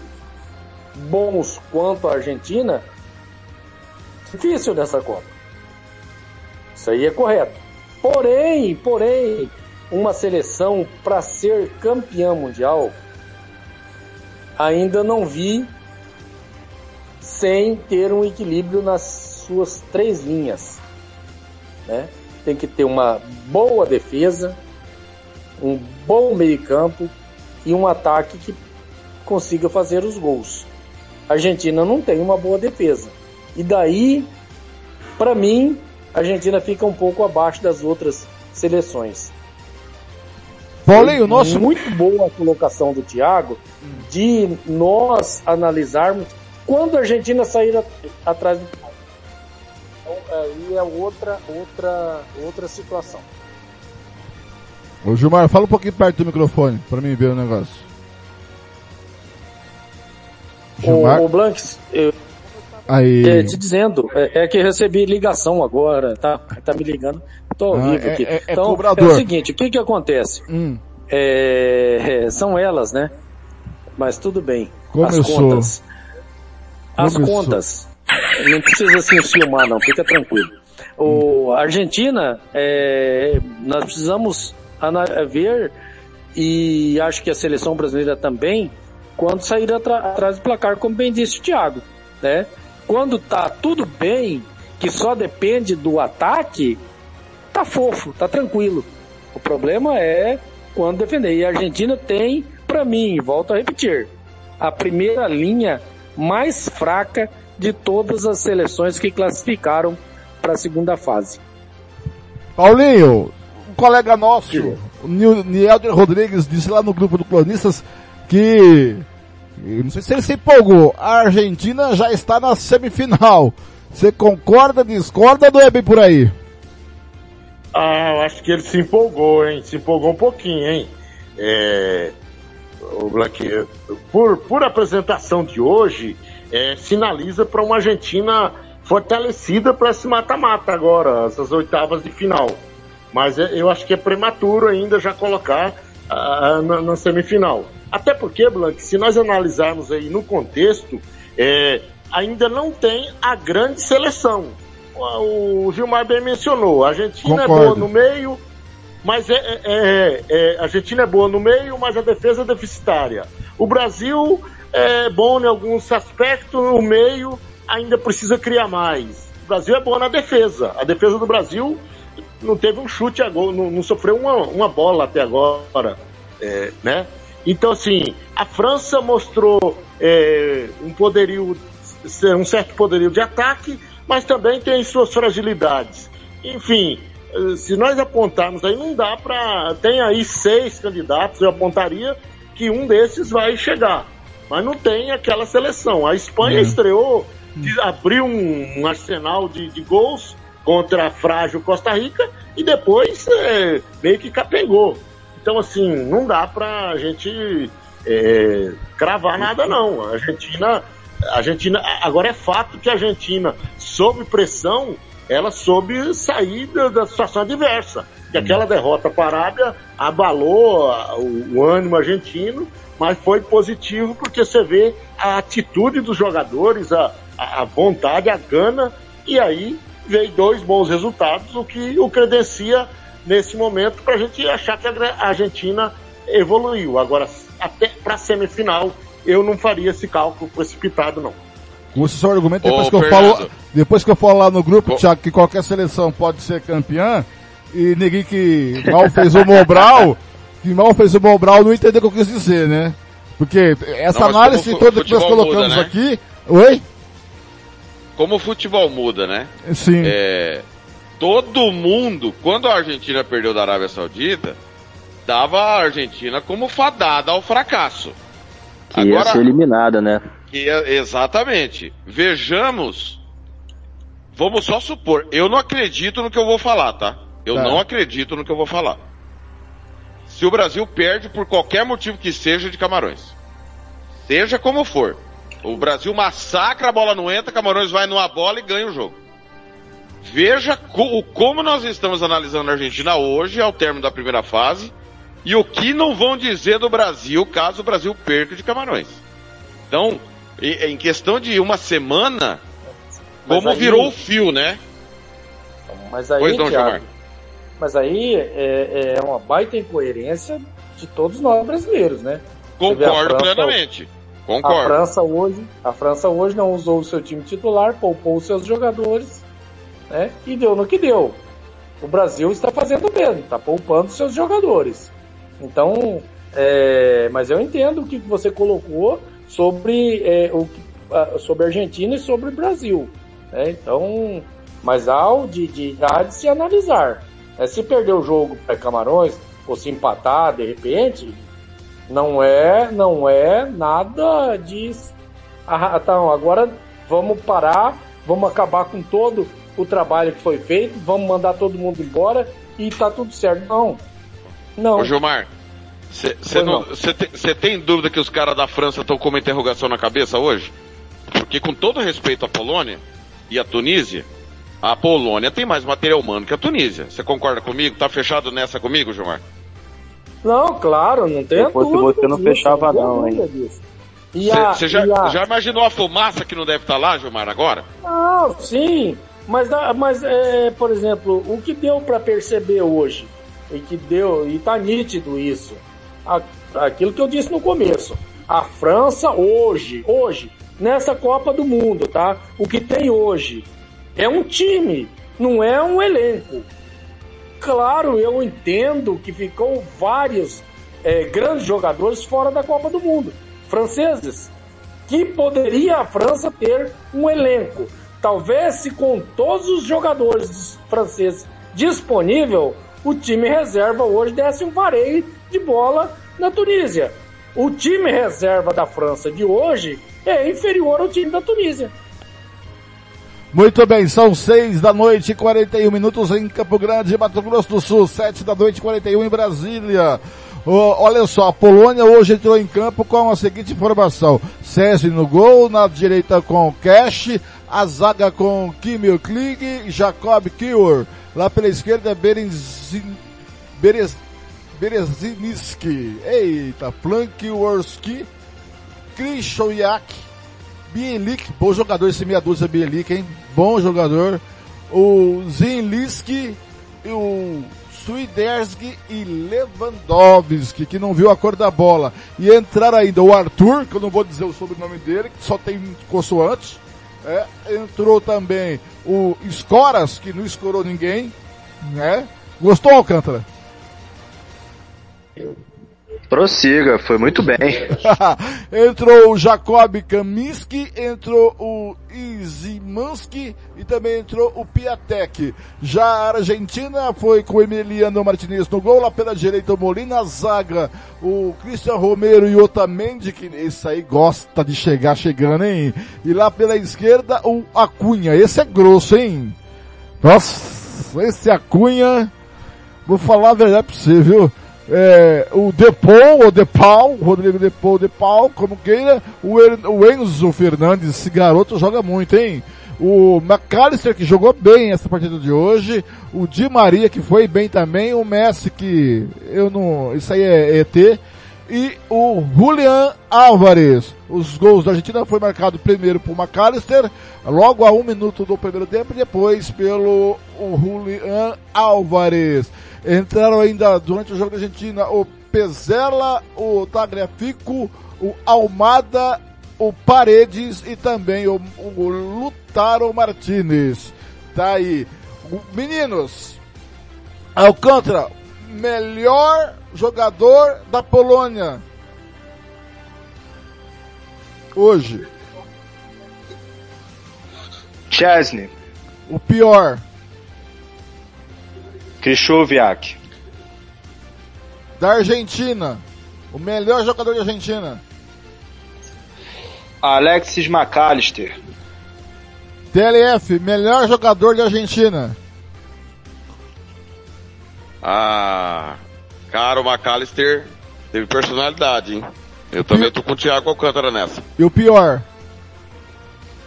bons quanto a Argentina, difícil nessa Copa. Isso aí é correto. Porém, porém, uma seleção para ser campeã mundial, ainda não vi sem ter um equilíbrio nas suas três linhas. Né? Tem que ter uma boa defesa, um bom meio-campo e um ataque que consiga fazer os gols. A Argentina não tem uma boa defesa. E daí, para mim, a Argentina fica um pouco abaixo das outras seleções. Paulinho, nosso. Muito boa a colocação do Thiago de nós analisarmos quando a Argentina sair atrás do então, aí é outra, outra, outra situação. Ô Gilmar, fala um pouquinho perto do microfone para mim ver o negócio. Gilmar? O, o Blanks, eu, Aí. É, te dizendo, é, é, que recebi ligação agora, tá, tá me ligando, tô ah, vivo aqui. É, é, então, é o seguinte, o que que acontece? Hum. É, são elas, né? Mas tudo bem. Começou. as contas. As Começou. contas. Não precisa se enciumar não, fica tranquilo. O a Argentina, é, nós precisamos ver, e acho que a seleção brasileira também, quando sair atrás do placar, como bem disse o Thiago. Né? Quando tá tudo bem, que só depende do ataque, tá fofo, tá tranquilo. O problema é quando defender. E a Argentina tem, para mim, volto a repetir, a primeira linha mais fraca de todas as seleções que classificaram para a segunda fase. Paulinho, um colega nosso, o Nil- Nielder Rodrigues, disse lá no grupo do Cronistas que, eu não sei se ele se empolgou, a Argentina já está na semifinal. Você concorda, discorda ou é bem por aí? Ah, eu acho que ele se empolgou, hein? Se empolgou um pouquinho, hein? É, o Black, por, por apresentação de hoje, é, sinaliza para uma Argentina fortalecida para esse mata-mata agora, essas oitavas de final. Mas é- eu acho que é prematuro ainda já colocar ah, na, na semifinal. Até porque, Blanc, se nós analisarmos aí no contexto, é, ainda não tem a grande seleção. O Gilmar bem mencionou, a Argentina é boa Concordo. no meio, mas é, é- é- é- a Argentina é boa no meio, mas a defesa é deficitária. O Brasil é bom em alguns aspectos, no meio ainda precisa criar mais. O Brasil é bom na defesa. A defesa do Brasil não teve um chute a gol, não, não sofreu uma, uma bola até agora, é, né? Então assim, a França mostrou é, um poderio, um certo poderio de ataque, mas também tem suas fragilidades. Enfim, se nós apontarmos aí, não dá para. Tem aí seis candidatos, eu apontaria que um desses vai chegar. Mas não tem aquela seleção. A Espanha É. estreou, abriu um, um arsenal de, de gols contra a frágil Costa Rica e depois eh, meio que capengou. Então, assim, não dá pra gente eh, cravar nada, não. A Argentina, a Argentina. Agora é fato que a Argentina, sob pressão, ela soube sair da, da situação adversa. Que aquela derrota para a Arábia abalou a- o, o ânimo argentino, mas foi positivo porque você vê a atitude dos jogadores, a, a a vontade, a gana, e aí veio dois bons resultados, o que o credencia nesse momento para a gente achar que a Argentina evoluiu. Agora, até para a semifinal, eu não faria esse cálculo precipitado, não. Com esse seu argumento, depois Ô, que eu Fernando. falo, depois que eu falo lá no grupo, Thiago, que qualquer seleção pode ser campeã, e ninguém que mal fez o Mobral, que mal fez o Mobral não entendeu o que eu quis dizer, né? Porque essa Não, análise toda que nós futebol muda, colocamos né? aqui, oi? Como o futebol muda, né? Sim. É, todo mundo, quando a Argentina perdeu da Arábia Saudita, dava a Argentina como fadada ao fracasso. Que ia ser eliminada, né? Que é- exatamente. Vejamos. Vamos só supor. Eu não acredito no que eu vou falar, tá? Eu Tá. não acredito no que eu vou falar. Se o Brasil perde por qualquer motivo que seja de Camarões, seja como for, o Brasil massacra, a bola não entra, Camarões vai numa bola e ganha o jogo. Veja co- como nós estamos analisando a Argentina hoje, ao término da primeira fase, e o que não vão dizer do Brasil caso o Brasil perca de Camarões. Então, em questão de uma semana, como aí- virou o fio, né? Mas aí, Pois não, Thiago, mas aí é, é uma baita incoerência de todos nós brasileiros, né? Concordo França- plenamente. A Concordo. França hoje, a França hoje não usou o seu time titular, poupou os seus jogadores, né? E deu no que deu. O Brasil está fazendo o mesmo, está poupando seus jogadores. Então, é, mas eu entendo o que você colocou sobre é, o a- sobre a Argentina e sobre o Brasil. né? Então, mas há de, de, há de se analisar. né? Se perder o jogo para Camarões ou se empatar de repente, não é, não é nada de. Ah, então, agora vamos parar, vamos acabar com todo o trabalho que foi feito, vamos mandar todo mundo embora e tá tudo certo. Não. Não. Ô Gilmar, você tem dúvida que os caras da França estão com uma interrogação na cabeça hoje? Porque com todo respeito à Polônia e à Tunísia, a Polônia tem mais material humano que a Tunísia. Você concorda comigo? Tá fechado nessa comigo, Gilmar? Não, claro, não tem Se fosse você, não fechava não, hein? Você já, a- já imaginou a fumaça que não deve estar lá, Gilmar, agora? Não, sim, mas, dá- mas é, por exemplo, o que deu para perceber hoje, e que deu, e tá nítido isso, a- aquilo que eu disse no começo, a França hoje, hoje, nessa Copa do Mundo, tá? O que tem hoje é um time, não é um elenco. Claro, eu entendo que ficou vários é, grandes jogadores fora da Copa do Mundo, franceses, que poderia a França ter um elenco. Talvez se com todos os jogadores franceses disponível, o time reserva hoje desse um vareio de bola na Tunísia. O time reserva da França de hoje é inferior ao time da Tunísia. Muito bem, são seis da noite e 41 minutos em Campo Grande, Mato Grosso do Sul, sete da noite e 41 em Brasília. Ô, olha só, a Polônia hoje entrou em campo com a seguinte informação. César no gol, na direita com Cash, a zaga com Kimil Kling Jacob Kior. Lá pela esquerda, Berenzin. Eita, Flankiworski, Krzysztofiak, Bielik, bom jogador esse meia dúzia Bielik, hein? Bom jogador. O Zinliski, o Swiderski e Lewandowski, que não viu a cor da bola. E entrar ainda o Arthur, que eu não vou dizer o sobrenome dele, que só tem consoantes. É, entrou também o Escoras, que não escorou ninguém. Né? Gostou, Alcântara? Prossiga, foi muito bem. entrou o Jacob Kaminski, entrou o Izimanski e também entrou o Piatek. Já a Argentina foi com Emiliano Martinez no gol, lá pela direita o Molina, zaga, o Cristian Romero e Otamendi, que esse aí gosta de chegar chegando, hein? E lá pela esquerda o Acunha, esse é grosso, hein? Nossa, esse Acunha, vou falar a verdade pra você, viu? É, o Depol, ou Depau, Rodrigo Depol, Depau, como queira, o, Er- o Enzo Fernandes, esse garoto joga muito, hein? O McAllister, que jogou bem essa partida de hoje, o Di Maria, que foi bem também, o Messi, que eu não, isso aí é ET, e o Julian Álvares. Os gols da Argentina foi marcado primeiro por McAllister, logo a um minuto do primeiro tempo, e depois pelo o Julian Álvares. Entraram ainda durante o jogo da Argentina o Pezela, o Tagliafico, o Almada, o Paredes e também o, o Lutaro Martinez. Tá aí. Meninos, Alcântara, melhor jogador da Polônia. Hoje. Chesney, O pior. Krychowiak, Da Argentina. O melhor jogador da Argentina. Alexis McAllister, TLF, melhor jogador da Argentina. Ah, cara, o McAllister teve personalidade, hein? Eu também tô com o Thiago Alcântara nessa. E o pior?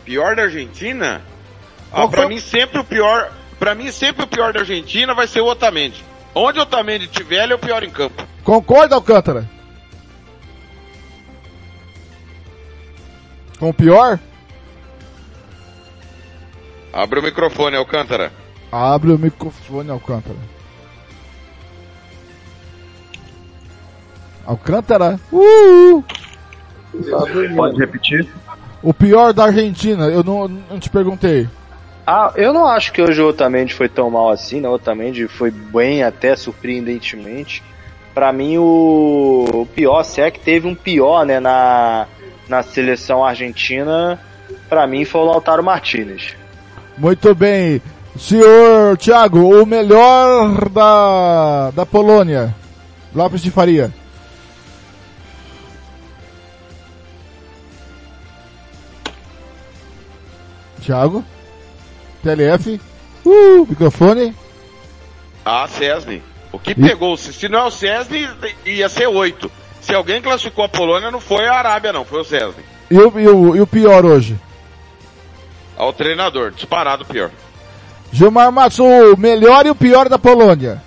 Pior da Argentina? Qual Ah, pra foi? mim sempre o pior, para mim sempre o pior da Argentina vai ser o Otamendi. Onde o Otamendi tiver, ele é o pior em campo. Concorda, Alcântara? Com o pior? Abre o microfone, Alcântara. Abre o microfone, Alcântara. Alcântara? Uh! Pode repetir? O pior da Argentina, eu não, não te perguntei. Ah, eu não acho que hoje o Otamendi foi tão mal assim, né? O Otamendi foi bem até surpreendentemente. Pra mim o, o pior, se é que teve um pior, né, na, na seleção argentina, pra mim foi o Lautaro Martinez. Muito bem. Senhor Thiago, o melhor da, da Polônia. Lopes de Faria. Thiago? TLF? Uh, microfone. Ah, Cesny. O que pegou, se se não é o Cesny, ia ser oito. Se alguém classificou a Polônia, não foi a Arábia, não, foi o Cesny. E o, e o, e o pior hoje? Ao treinador, disparado pior. Gilmar Matos, o melhor e o pior da Polônia.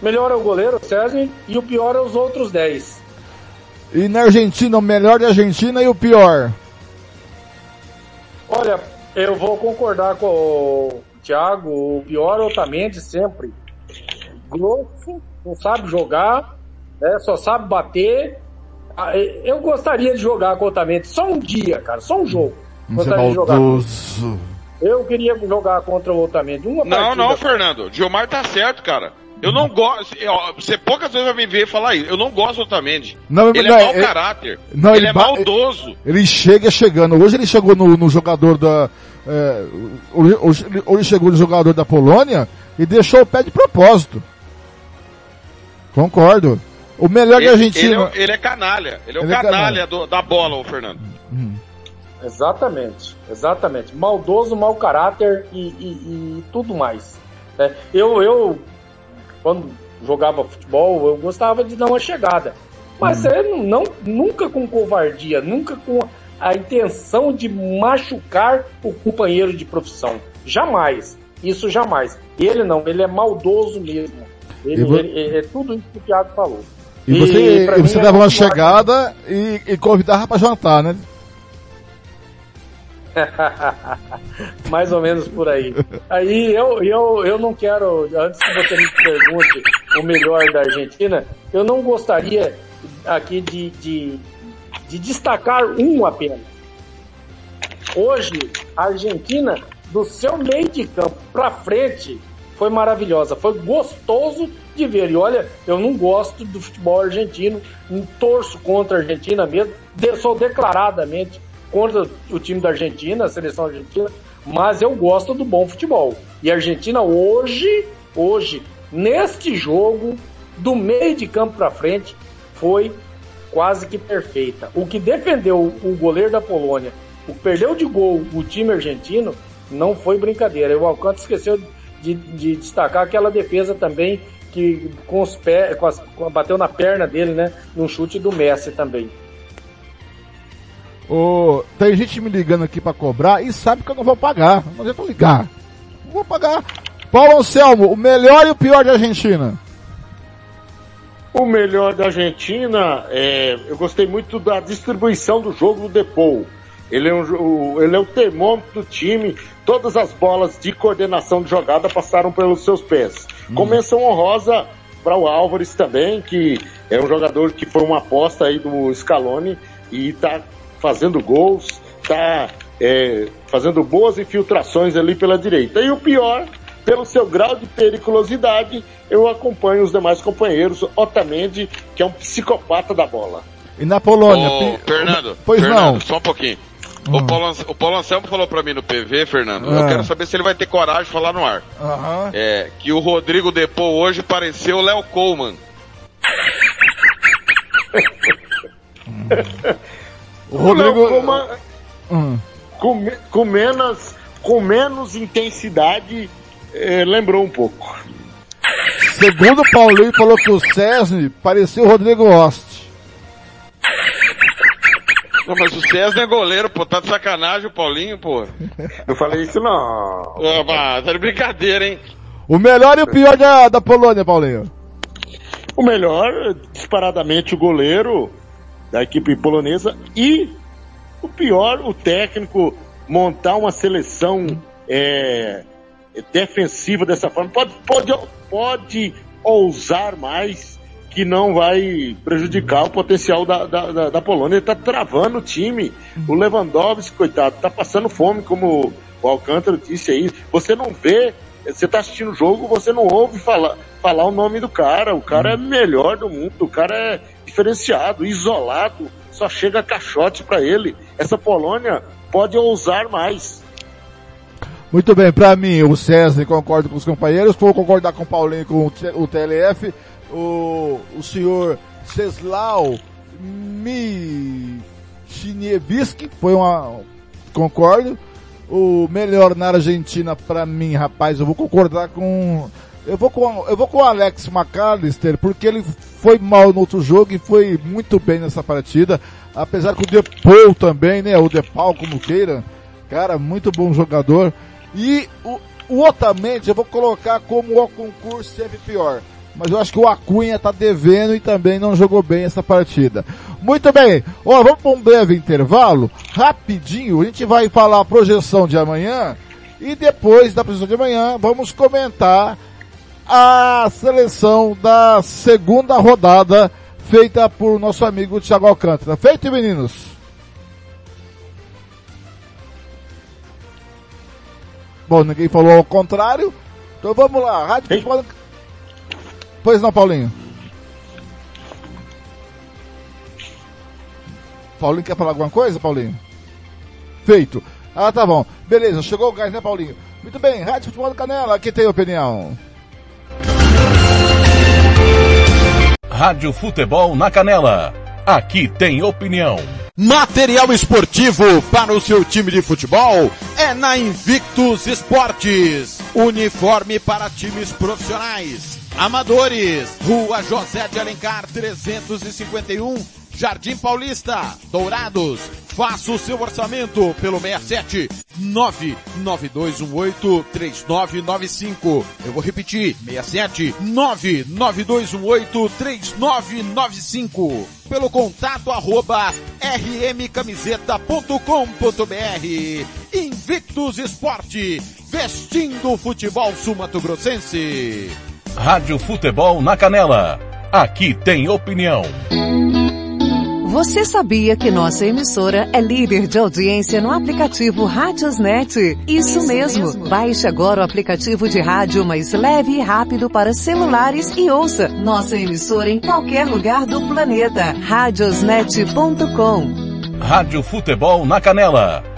Melhor é o goleiro, César, e o pior é os outros 10. E na Argentina, o melhor da Argentina e o pior? Olha, eu vou concordar com o Thiago, o pior é Otamendi sempre. Grosso, não sabe jogar, né, só sabe bater. Ah, Eu gostaria de jogar com o Otamendi só um dia, cara, só um jogo. Você é Gostaria de jogar. maldoso. Eu queria jogar contra o Otamendi. Uma Não, partida. não, Fernando. Gilmar tá certo, cara. Eu não gosto. Você poucas vezes vai me ver falar isso. Eu não gosto do Otamendi. Não, ele não, é mau ele- caráter. não, ele, ele é maldoso. Ele chega chegando. Hoje ele chegou no, no jogador da. É, hoje, hoje ele- chegou no jogador da Polônia e deixou o pé de propósito. Concordo. O melhor Ele, da ele, Argentina. é, ele é canalha. Ele é o Ele é canalha, canalha. do- da bola, o Fernando. Exatamente, exatamente. Maldoso, mau caráter e, e- e tudo mais. né? Eu, eu, quando jogava futebol, eu gostava de dar uma chegada. Mas é, não, nunca com covardia, nunca com a intenção de machucar o companheiro de profissão. Jamais. Isso jamais. Ele não, ele é maldoso mesmo. Ele, E vo- ele- é tudo isso que o Thiago falou. E você, pra e você é dava uma chegada e, e convidava pra jantar, né? Mais ou menos por aí. Aí eu, eu, eu não quero, antes que você me pergunte o melhor da Argentina, eu não gostaria aqui de, de, de destacar um apenas. Hoje, a Argentina, do seu meio de campo pra frente, foi maravilhosa. Foi gostoso de ver. E olha, eu não gosto do futebol argentino, torço contra a Argentina mesmo, sou declaradamente contra o time da Argentina, a seleção argentina, mas eu gosto do bom futebol. E a Argentina hoje, hoje, neste jogo, do meio de campo pra frente, foi quase que perfeita. O que defendeu o goleiro da Polônia, o que perdeu de gol o time argentino, não foi brincadeira. O Alcântara esqueceu de, de destacar aquela defesa também que com os pés, com as- bateu na perna dele, né? No chute do Messi também. Ô, tem gente me ligando aqui pra cobrar e sabe que eu não vou pagar. Não adianta ligar. Não vou pagar. Paulo Anselmo, o melhor e o pior da Argentina. O melhor da Argentina, é, eu gostei muito da distribuição do jogo do Depou. Ele é, um, ele é termômetro do time. Todas as bolas de coordenação de jogada passaram pelos seus pés. Com menção honrosa para o Álvares também, que é um jogador que foi uma aposta aí do Scaloni e está fazendo gols, está fazendo boas infiltrações ali pela direita. E o pior, pelo seu grau de periculosidade, eu acompanho os demais companheiros, Otamendi, que é um psicopata da bola. E na Polônia? Ô, Fernando, Pois Fernando, não. só um pouquinho. O, Paulo, o Paulo Anselmo falou pra mim no PV, Fernando, eu Ah. quero saber se ele vai ter coragem de falar no ar. É, que o Rodrigo Depô hoje pareceu o Léo Coleman. O Rodrigo. Não, com, uma- Hum. com com menos, com menos intensidade, eh, lembrou um pouco. Segundo o Paulinho falou que o César parecia o Rodrigo Ost. Não, mas o César é goleiro, pô, tá de sacanagem o Paulinho, pô. Eu falei isso não. Ah, mas tá de brincadeira, hein? O melhor e o pior da, da Polônia, Paulinho. O melhor, disparadamente, o goleiro da equipe polonesa e o pior, o técnico montar uma seleção é, defensiva dessa forma. Pode, pode, pode ousar mais que não vai prejudicar o potencial da, da, da, Polônia. Ele está travando o time. O Lewandowski, coitado, está passando fome, como o Alcântara disse aí. Você não vê, você está assistindo o jogo, você não ouve falar, falar o nome do cara. O cara é melhor do mundo, o cara é diferenciado, isolado, só chega caixote para ele. Essa Polônia pode ousar mais. Muito bem, pra mim, o César concordo com os companheiros, vou concordar com o Paulinho com o TLF, o, o senhor Ceslau Michiniewski, foi uma, concordo, o melhor na Argentina pra mim, rapaz, eu vou concordar com, eu vou com, eu vou com o Alex McAllister, porque ele foi mal no outro jogo e foi muito bem nessa partida, apesar que o Depou também, né, o Depau, como queira, cara, muito bom jogador, e o, o Otamendi eu vou colocar como o concurso sempre pior. Mas eu acho que o Acunha tá devendo e também não jogou bem essa partida. Muito bem, ó, vamos para um breve intervalo, rapidinho, a gente vai falar a projeção de amanhã e depois da projeção de amanhã vamos comentar a seleção da segunda rodada feita por nosso amigo Thiago Alcântara. Feito, meninos? Bom, ninguém falou ao contrário. Então vamos lá. Rádio Futebol... Pois não, Paulinho? Paulinho quer falar alguma coisa, Paulinho? Feito. Ah, tá bom. Beleza, chegou o gás, né, Paulinho? Muito bem, Rádio Futebol do Canela, aqui tem opinião. Rádio Futebol na Canela. Aqui tem opinião. Material esportivo para o seu time de futebol é na Invictus Esportes. Uniforme para times profissionais, amadores. Rua José de Alencar 351, Jardim Paulista, Dourados. Faça o seu orçamento pelo 67 99218 3995. Eu vou repetir, 67 99218 3995. Pelo contato arroba rmcamiseta.com.br. Invictus Esporte, vestindo o futebol sumatogrossense. Rádio Futebol na Canela. Aqui tem opinião. Você sabia que nossa emissora é líder de audiência no aplicativo Rádiosnet? Isso mesmo. Baixe agora o aplicativo de rádio mais leve e rápido para celulares e ouça nossa emissora em qualquer lugar do planeta. Radiosnet.com. Rádio Futebol na Canela.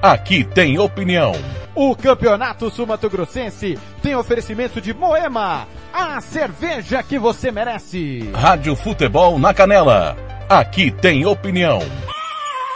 Aqui tem opinião. O Campeonato Sumato Grossense tem oferecimento de Moema, a cerveja que você merece. Rádio Futebol na Canela. Aqui tem opinião.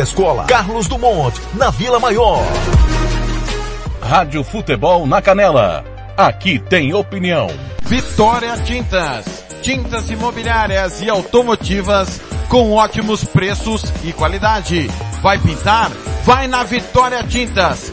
à escola Carlos Dumont, na Vila Maior. Rádio Futebol na Canela. Aqui tem opinião. Vitória Tintas. Tintas imobiliárias e automotivas com ótimos preços e qualidade. Vai pintar? Vai na Vitória Tintas.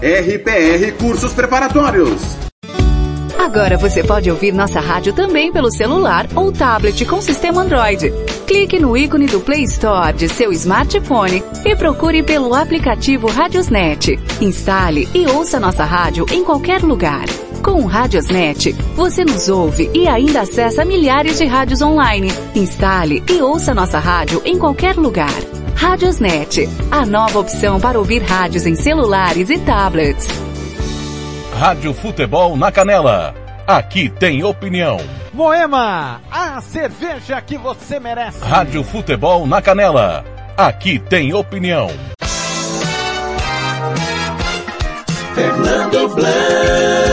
RPR Cursos Preparatórios. Agora você pode ouvir nossa rádio também pelo celular ou tablet com sistema Android. Clique no ícone do Play Store de seu smartphone e procure pelo aplicativo Radiosnet. Instale e ouça nossa rádio em qualquer lugar. Com o Radiosnet, você nos ouve e ainda acessa milhares de rádios online. Instale e ouça nossa rádio em qualquer lugar. Radiosnet, a nova opção para ouvir rádios em celulares e tablets. Rádio Futebol na Canela. Aqui tem opinião. Moema, a cerveja que você merece. Rádio Futebol na Canela. Aqui tem opinião. Fernando Blanc.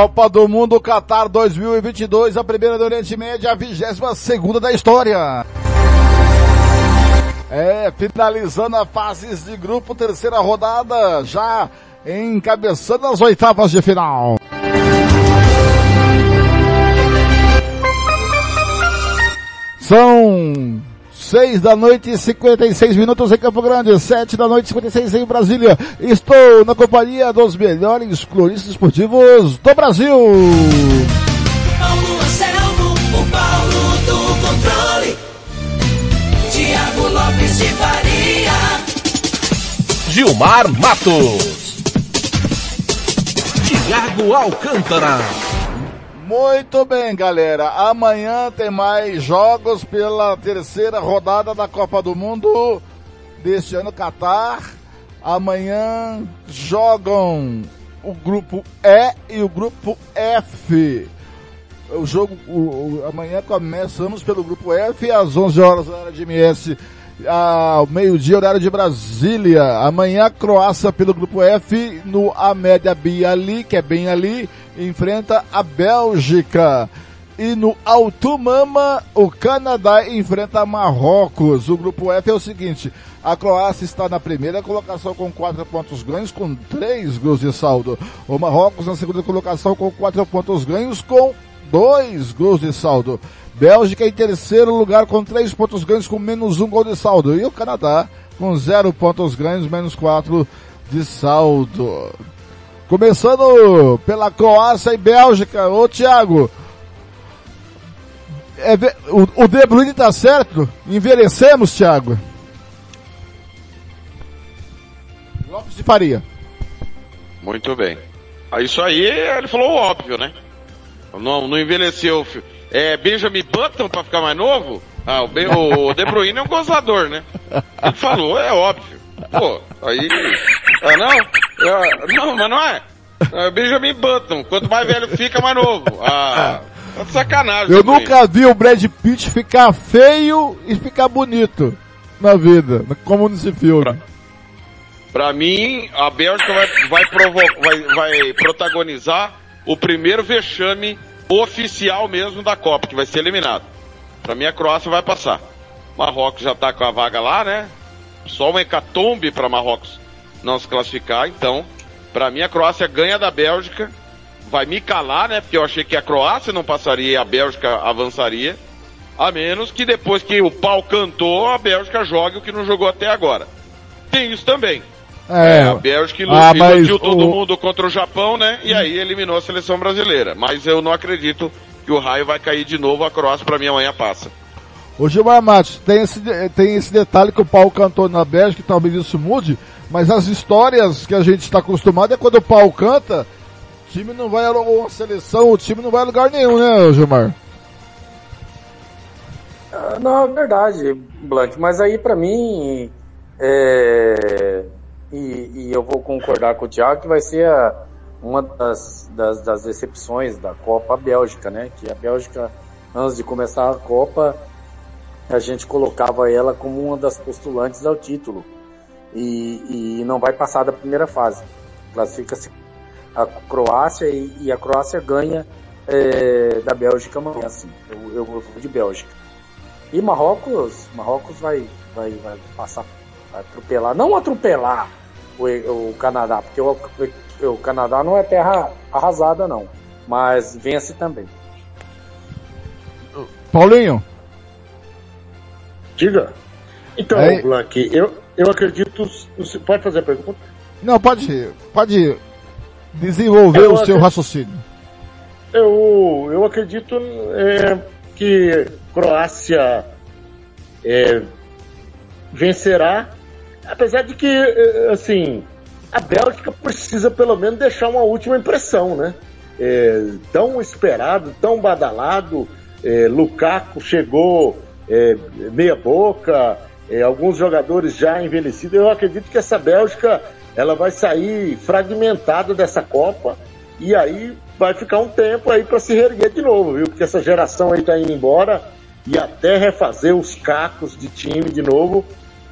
Copa do Mundo Qatar 2022, a primeira do Oriente Médio, a vigésima segunda da história. É, finalizando a fases de grupo, terceira rodada, já encabeçando as oitavas de final. São seis da noite e 56 minutos em Campo Grande, sete da noite e 56 em Brasília. Estou na companhia dos melhores cloristas esportivos do Brasil. Paulo Anselmo, o Paulo do controle. Tiago Lopes de Faria. Gilmar Matos. Tiago Alcântara. Muito bem, galera. Amanhã tem mais jogos pela terceira rodada da Copa do Mundo deste ano Qatar. Amanhã jogam o grupo E e o grupo F. O jogo, o, o, amanhã começamos pelo grupo F às 11 horas hora de MS, ao meio-dia horário de Brasília. Amanhã Croácia pelo grupo F no Amédia Biali, que é bem ali, enfrenta a Bélgica. E no Altumama, o Canadá enfrenta Marrocos. O grupo F é o seguinte, a Croácia está na primeira colocação com quatro pontos ganhos, com três gols de saldo. O Marrocos na segunda colocação com quatro pontos ganhos, com dois gols de saldo. Bélgica em terceiro lugar com três pontos ganhos, com menos um gol de saldo. E o Canadá com zero pontos ganhos, menos quatro de saldo. Começando pela Croácia e Bélgica. Ô Thiago, é, o, o De Bruyne tá certo? Envelhecemos, Thiago? Lopes de Faria. Muito bem. Ah, Isso aí, ele falou óbvio, né? Não, não envelheceu. É Benjamin Button pra ficar mais novo? Ah, o, ben, o De Bruyne é um gozador, né? Ele falou, é óbvio. Pô, aí... Ah, não? É, não, mas não é. é Benjamin Button. Quanto mais velho fica, mais novo. Ah, tá de sacanagem. Eu nunca vi o Brad Pitt ficar feio e ficar bonito na vida, como nesse filme. Pra mim, a Bélgica vai, vai, vai, vai protagonizar o primeiro vexame oficial mesmo da Copa, que vai ser eliminado. Pra mim, a Croácia vai passar. Marrocos já tá com a vaga lá, né? Só um hecatombe pra Marrocos não se classificar. Então, pra mim, a Croácia ganha da Bélgica. Vai me calar, né? Porque eu achei que a Croácia não passaria e a Bélgica avançaria. A menos que depois que o pau cantou, a Bélgica jogue o que não jogou até agora. Tem isso também. É, a Bélgica ilu- ah, iludiu todo o- mundo contra o Japão, né? E aí eliminou a seleção brasileira. Mas eu não acredito que o raio vai cair de novo. A Croácia, pra mim, amanhã passa. Ô Gilmar Matos, tem esse, tem esse detalhe que o pau cantou na Bélgica, que talvez isso mude, mas as histórias que a gente está acostumado é quando o pau canta, o time não vai a ou a seleção, o time não vai a lugar nenhum, né, Gilmar? Ah, Não, é verdade, Blank, mas aí pra mim, é, e, e eu vou concordar com o Thiago que vai ser a- uma das, das, das decepções da Copa Bélgica, né? Que a Bélgica, antes de começar a Copa, a gente colocava ela como uma das postulantes ao título e, e não vai passar da primeira fase. Classifica-se a Croácia e, e a Croácia ganha é, da Bélgica amanhã, assim. Eu, eu vou de Bélgica. E Marrocos, Marrocos vai, vai, vai passar, vai atropelar, não atropelar o, o Canadá, porque o, o, Canadá não é terra arrasada não, mas vence também. Paulinho? Diga. Então, Blank, eu, eu acredito. Você pode fazer a pergunta? Não, pode, pode desenvolver Eu o seu acredito- raciocínio. Eu, eu acredito é, que Croácia é, vencerá, apesar de que, é, assim, a Bélgica precisa pelo menos deixar uma última impressão, né? É, tão esperado, tão badalado, é, Lukaku chegou é, meia boca, alguns jogadores já envelhecidos. Eu acredito que essa Bélgica ela vai sair fragmentada dessa Copa e aí vai ficar um tempo aí para se reerguer de novo, viu? Porque essa geração aí tá indo embora e até refazer os cacos de time de novo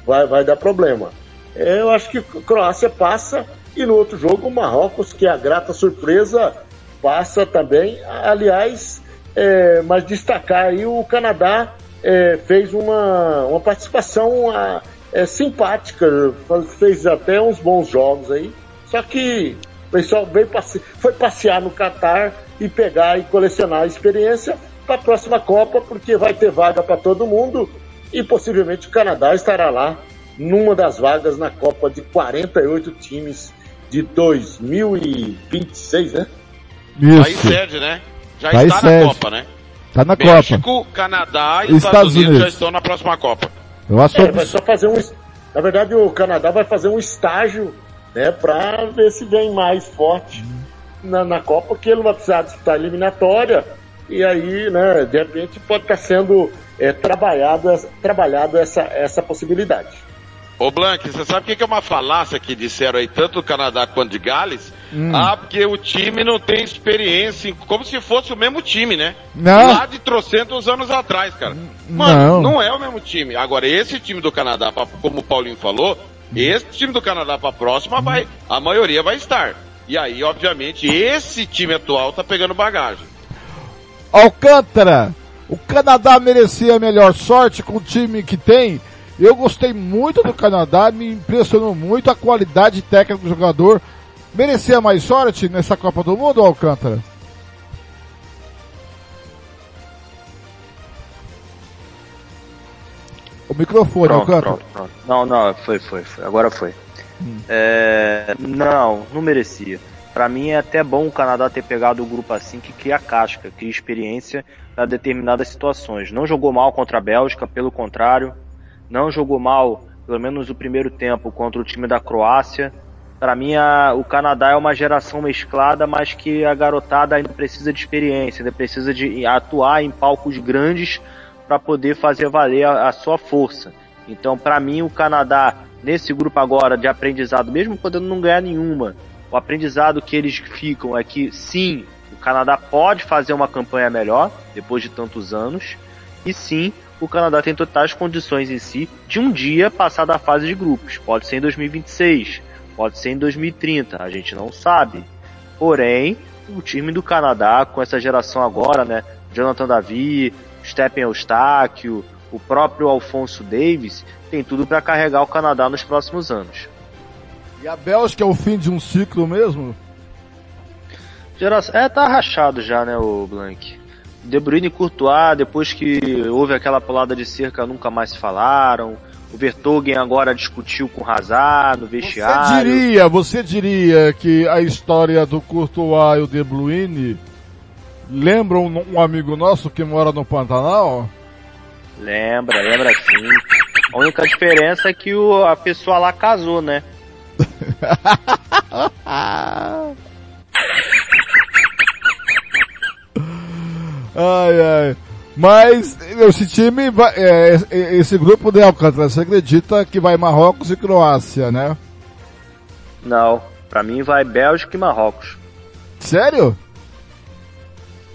vai, vai dar problema. É, eu acho que Croácia passa e no outro jogo o Marrocos, que é a grata surpresa, passa também. Aliás, é, mas destacar aí o Canadá é, fez uma, uma participação ah, é, simpática, fez até uns bons jogos aí. Só que o pessoal veio passe- foi passear no Catar e pegar e colecionar a experiência para a próxima Copa, porque vai ter vaga para todo mundo e possivelmente o Canadá estará lá numa das vagas na Copa de 48 times de 2026, né? Aí sede, né? Já Aí está na Copa, né? Tá na México, Canadá e Estados Estados Unidos, Unidos. já estão na próxima Copa. Eu acho É, vai só fazer um. Na verdade, o Canadá vai fazer um estágio, né, para ver se vem mais forte na, na Copa, que ele vai precisar disputar eliminatória. E aí, né, de repente pode estar sendo é, trabalhado, essa- trabalhado essa, essa possibilidade. Ô Blank, você sabe o que é uma falácia que disseram aí, tanto do Canadá quanto de Gales? Hum. Ah, porque o time não tem experiência, como se fosse o mesmo time, né? Não. Lá de trocentos anos atrás, cara. Não. Mano, não é o mesmo time. Agora, esse time do Canadá, como o Paulinho falou, esse time do Canadá pra próxima vai, a maioria vai estar. E aí, obviamente, esse time atual tá pegando bagagem. Alcântara, o Canadá merecia a melhor sorte com o time que tem. Eu gostei muito do Canadá, me impressionou muito a qualidade técnica do jogador. Merecia mais sorte nessa Copa do Mundo, Alcântara? O microfone, Pronto, Alcântara. pronto, pronto. Não, não, foi, foi, foi. Agora foi. É, não, não merecia. Pra mim é até bom o Canadá ter pegado o grupo assim que cria casca, cria experiência para determinadas situações. Não jogou mal contra a Bélgica, pelo contrário. Não jogou mal, pelo menos o primeiro tempo, contra o time da Croácia. Pra mim a- o Canadá é uma geração mesclada, mas que a garotada ainda precisa de experiência, ainda precisa de atuar em palcos grandes para poder fazer valer a, a sua força. Então, para mim, o Canadá, nesse grupo agora de aprendizado, mesmo podendo não ganhar nenhuma, o aprendizado que eles ficam é que, sim, o Canadá pode fazer uma campanha melhor, depois de tantos anos, e sim, o Canadá tem totais condições em si de um dia passar da fase de grupos. Pode ser em 2026, pode ser em 2030, a gente não sabe. Porém, o time do Canadá, com essa geração agora, né? Jonathan Davi, Stephen Eustáquio, o próprio Alfonso Davis, tem tudo para carregar o Canadá nos próximos anos. E a Bélgica é o fim de um ciclo mesmo? Geração... É, tá rachado já, né, o Blank. De Bruyne e Courtois, depois que houve aquela pulada de cerca, nunca mais se falaram. O Vertogen agora discutiu com o Hazard no Você vestiário. diria, você diria que a história do Courtois e o De Bruyne lembram um um amigo nosso que mora no Pantanal? Lembra, lembra sim. A única diferença é que o, a pessoa lá casou, né? Ai, ai. Mas esse time, vai, é, esse grupo de Alcântara, você acredita que vai Marrocos e Croácia, né? Não, pra mim vai Bélgica e Marrocos. Sério?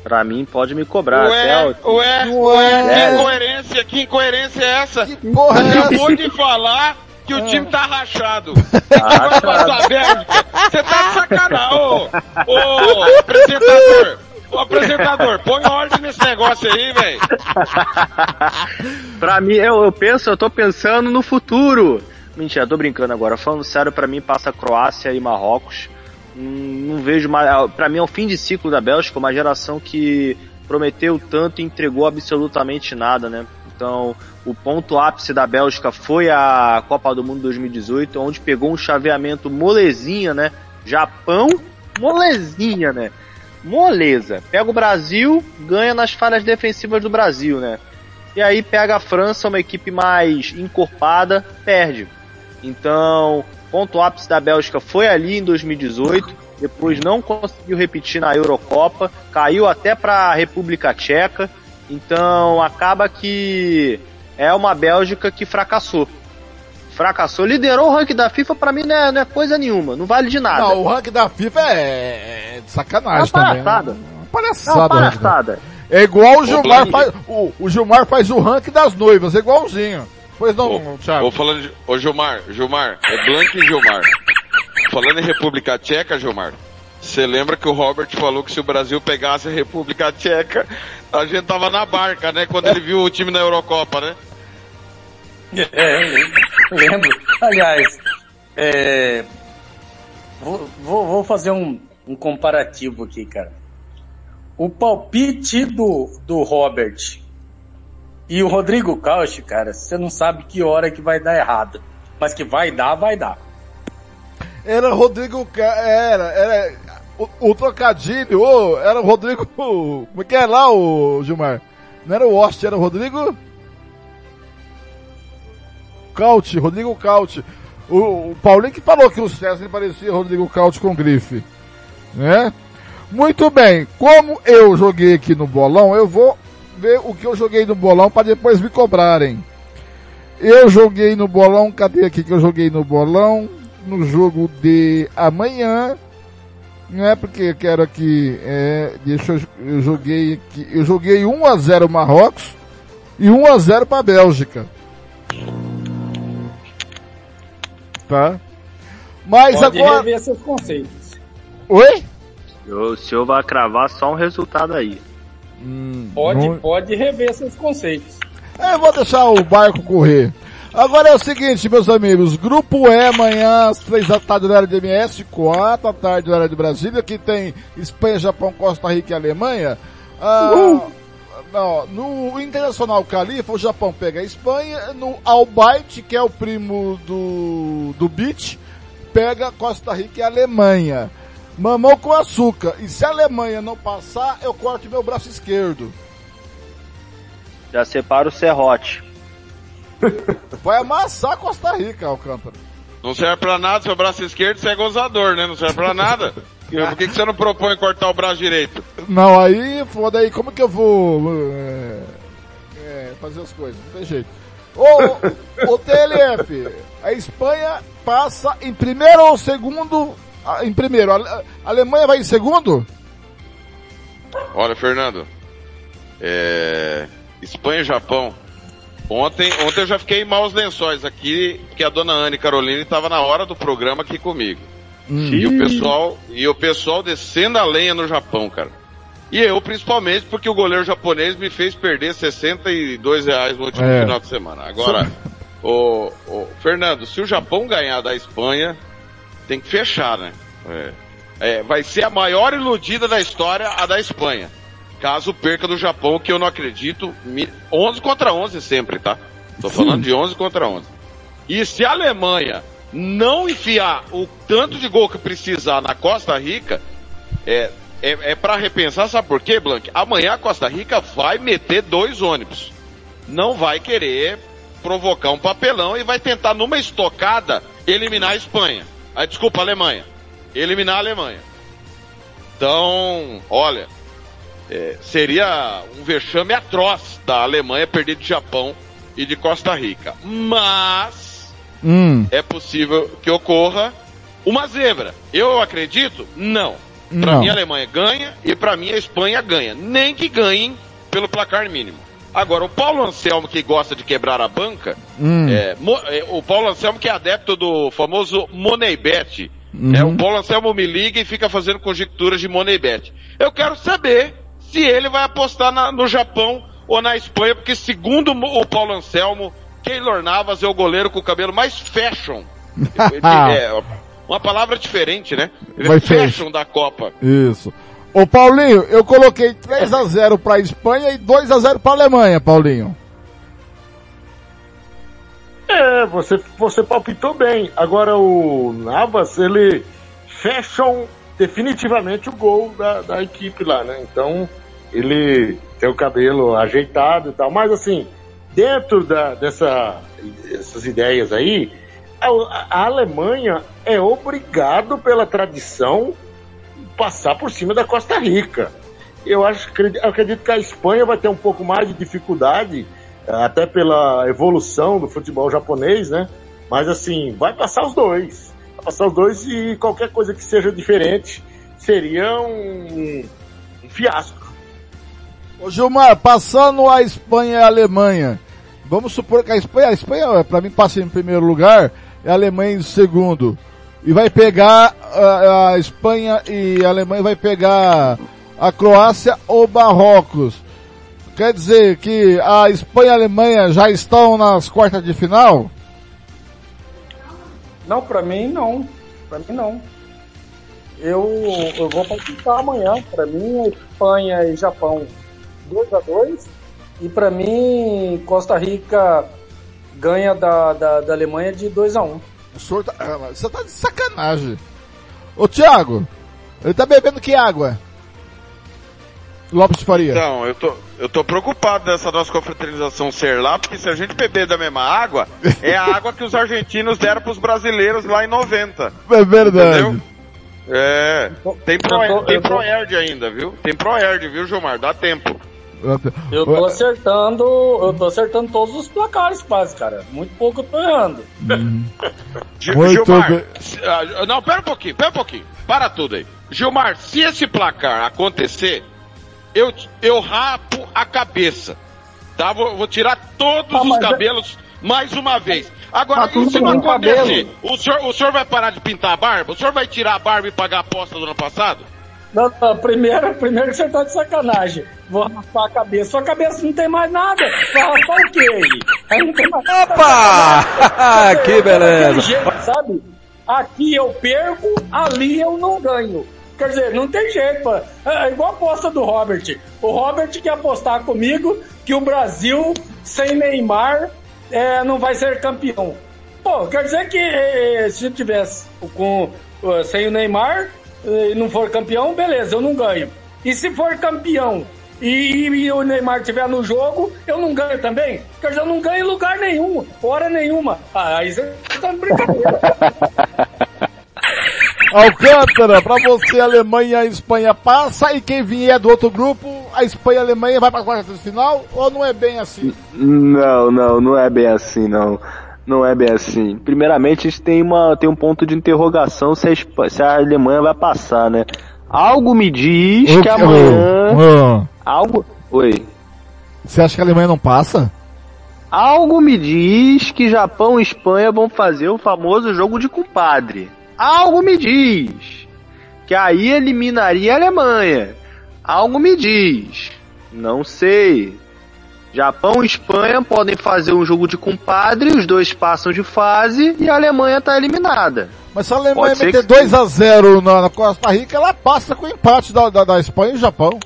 Pra mim pode me cobrar. Ué, até o- ué, Ué. ué, que É. incoerência, que incoerência é essa? porra Você é acabou essa? de falar que o time tá rachado. Tá Vai rachado. passar a Bélgica. Você tá de sacanagem, ô, ô, apresentador. Ô, apresentador, põe ordem nesse negócio aí, velho. Pra mim, eu, eu penso, eu tô pensando no futuro. Mentira, tô brincando agora. Falando sério, pra mim passa Croácia e Marrocos. Hum, Não vejo mais. Pra mim é o fim de ciclo da Bélgica, uma geração que prometeu tanto e entregou absolutamente nada, né? Então, o ponto ápice da Bélgica foi a Copa do Mundo 2018, onde pegou um chaveamento molezinha, né? Japão, molezinha, né? Moleza. Pega o Brasil, ganha nas falhas defensivas do Brasil, né? E aí pega a França, uma equipe mais encorpada, perde. Então, ponto ápice da Bélgica foi ali em 2018, depois não conseguiu repetir na Eurocopa, caiu até para a República Tcheca. Então, acaba que é uma Bélgica que fracassou. Fracassou, liderou o ranking da FIFA, para mim não é, não é, coisa nenhuma, não vale de nada. Não, o ranking da FIFA é, é de sacanagem é uma também. Palhaçada. Né? Uma palhaçada. Não, uma palhaçada. É igual o Gilmar faz, o, o, Gilmar faz o ranking das noivas, é igualzinho. Pois não, ô, Thiago. Ô, falando de, ô Gilmar, Gilmar, é Blank e Gilmar. Falando em República Tcheca, Gilmar, você lembra que o Robert falou que se o Brasil pegasse a República Tcheca, a gente tava na barca, né? Quando ele viu o time na Eurocopa, né? É, lembro. Aliás, é, vou, vou, fazer um, um comparativo aqui, cara o palpite do, do Robert e o Rodrigo Cauch, cara, você não sabe que hora que vai dar errado. Mas que vai dar, vai dar. Era Rodrigo, era, era, o, o trocadilho, oh, era o Rodrigo, como é que é lá o Gilmar? Não era o Ost, era o Rodrigo? Cauch, Rodrigo Cauch. O, o Paulinho que falou que o César parecia Rodrigo Cauch com grife, né? Muito bem, como eu joguei aqui no bolão, eu vou ver o que eu joguei no bolão para depois me cobrarem. Eu joguei no bolão, cadê aqui que eu joguei no bolão? No jogo de amanhã, não é porque eu quero aqui, é, deixa eu, eu joguei aqui, eu joguei 1 a 0 Marrocos e 1 a 0 para Bélgica. Tá? Mas Pode agora rever seus conceitos. Oi? O senhor vai cravar só um resultado aí. Hum, pode, não... pode rever seus conceitos. É, eu vou deixar o barco correr. Agora é o seguinte, meus amigos, grupo E amanhã às três da tarde horário de MS, quatro da tarde horário de Brasília, aqui tem Espanha, Japão, Costa Rica e Alemanha. Ah, não, no Internacional Califa, o Japão pega a Espanha, no Albaite, que é o primo do, do Beach, pega Costa Rica e Alemanha. Mamão com açúcar. E se a Alemanha não passar, eu corto meu braço esquerdo. Já separa o serrote. Vai amassar Costa Rica, Alcântara. Não serve pra nada, seu braço esquerdo você é gozador, né? Não serve pra nada. Por que, que você não propõe cortar o braço direito? Não, aí, foda aí, como que eu vou é, é, fazer as coisas? Não tem jeito. Ô, ô TLF, a Espanha passa em primeiro ou segundo ah, em primeiro. A Alemanha vai em segundo? Olha, Fernando. É... Espanha e Japão. Ontem, ontem eu já fiquei mal os lençóis aqui, porque a dona Anne Carolina estava na hora do programa aqui comigo. Hum. E o pessoal, e o pessoal descendo a lenha no Japão, cara. E eu, principalmente, porque o goleiro japonês me fez perder 62 reais no último é. final de semana. Agora, o, o, Fernando, se o Japão ganhar da Espanha, tem que fechar, né? É. É, vai ser a maior iludida da história, a da Espanha. Caso perca do Japão, que eu não acredito. 11 contra 11 sempre, tá? Tô falando de 11 contra 11. E se a Alemanha não enfiar o tanto de gol que precisar na Costa Rica, é, é, é para repensar, sabe por quê, Blank? Amanhã a Costa Rica vai meter dois ônibus. Não vai querer provocar um papelão e vai tentar, numa estocada, eliminar a Espanha. Ah, desculpa, a Alemanha. Eliminar a Alemanha. Então, olha, é, seria um vexame atroz da Alemanha perder de Japão e de Costa Rica. Mas hum. é possível que ocorra uma zebra. Eu acredito? Não. Para mim a Alemanha ganha e para mim a Espanha ganha. Nem que ganhem pelo placar mínimo. Agora, o Paulo Anselmo, que gosta de quebrar a banca, hum. é, é, o Paulo Anselmo que é adepto do famoso Money Bet, uhum. é, o Paulo Anselmo me liga e fica fazendo conjecturas de Money Bet. Eu quero saber se ele vai apostar na, no Japão ou na Espanha, porque segundo o Paulo Anselmo, Keylor Navas é o goleiro com o cabelo mais fashion. é, uma palavra diferente, né? Ele vai é fashion da Copa. Isso. Ô Paulinho, eu coloquei 3 a 0 para a Espanha e 2 a 0 para a Alemanha, Paulinho. É, você, você palpitou bem. Agora o Navas, ele um- definitivamente o gol da, da equipe lá, né? Então, ele tem o cabelo ajeitado e tal. Mas assim, dentro da, dessa, dessas ideias aí, a, a Alemanha é obrigado pela tradição passar por cima da Costa Rica. Eu acho, acredi- acredito que a Espanha vai ter um pouco mais de dificuldade, até pela evolução do futebol japonês, né? Mas assim, vai passar os dois. Vai passar os dois e qualquer coisa que seja diferente seria um, um fiasco. Ô Gilmar, passando a Espanha e a Alemanha, vamos supor que a Espanha, a Espanha pra mim passa em primeiro lugar e a Alemanha em segundo. E vai pegar a, a Espanha e a Alemanha vai pegar a Croácia ou Marrocos. Quer dizer que a Espanha e a Alemanha já estão nas quartas de final? Não, pra mim não. Pra mim não. Eu, eu vou palpitar amanhã. Pra mim, Espanha e Japão 2 a 2 E pra mim, Costa Rica ganha da, da, da Alemanha de 2 a 1 O senhor tá, ah, você tá de sacanagem. Ô Thiago, ele tá bebendo que água? Lopes de Faria. Então, eu tô, eu tô preocupado dessa nossa confraternização ser lá, porque se a gente beber da mesma água, é a água que os argentinos deram pros brasileiros lá em 90. É verdade. Entendeu? É. Tem, pro, tô- tem tô- Proerd ainda, viu? Tem Proerd, viu, Gilmar? Dá tempo. Eu tô acertando, eu tô acertando todos os placares quase, cara. Muito pouco eu tô errando. Gil- Muito Gilmar, bem. ah, não, pera um pouquinho, pera um pouquinho. Para tudo aí. Gilmar, se esse placar acontecer, eu, eu rapo a cabeça. Tá? Vou, vou tirar todos Ah, os é- cabelos mais uma vez. Agora, Tá se não acontecer? cabelo. O senhor, o senhor vai parar de pintar a barba? O senhor vai tirar a barba e pagar a aposta do ano passado? Não, não, primeiro, primeiro que você tá de sacanagem. Vou raspar a cabeça. Sua cabeça não tem mais nada. Vai raspar o quê aí? Aí não tem mais nada. Opa! que beleza. Jeito, sabe? Aqui eu perco, ali eu não ganho. Quer dizer, não tem jeito. pô. É igual a aposta do Robert. O Robert quer apostar comigo que o Brasil, sem Neymar, é, não vai ser campeão. Pô, quer dizer que eh, se tivesse com, eh, sem o Neymar eh, e não for campeão, beleza, eu não ganho. E se for campeão e, e o Neymar estiver no jogo, eu não ganho também? Dizer, eu não ganho em lugar nenhum, hora nenhuma. Ah, aí você tá de brincadeira. Alcântara, pra você a Alemanha e a Espanha passa e quem vier do outro grupo, a Espanha e a Alemanha vai pra quarta de final ou não é bem assim? Não, não, não é bem assim, não. Não é bem assim. Primeiramente, a gente tem, uma, tem um ponto de interrogação se a, se a Alemanha vai passar, né? Algo me diz que amanhã. Algo. Oi. Você acha que a Alemanha não passa? Algo me diz que Japão e Espanha vão fazer o famoso jogo de compadre. Algo me diz que aí eliminaria a Alemanha. Algo me diz. Não sei. Japão e Espanha podem fazer um jogo de compadre, os dois passam de fase e a Alemanha tá eliminada. Mas se a Alemanha Pode meter que- 2x0 na, na Costa Rica, ela passa com o empate da, da, da Espanha e Japão.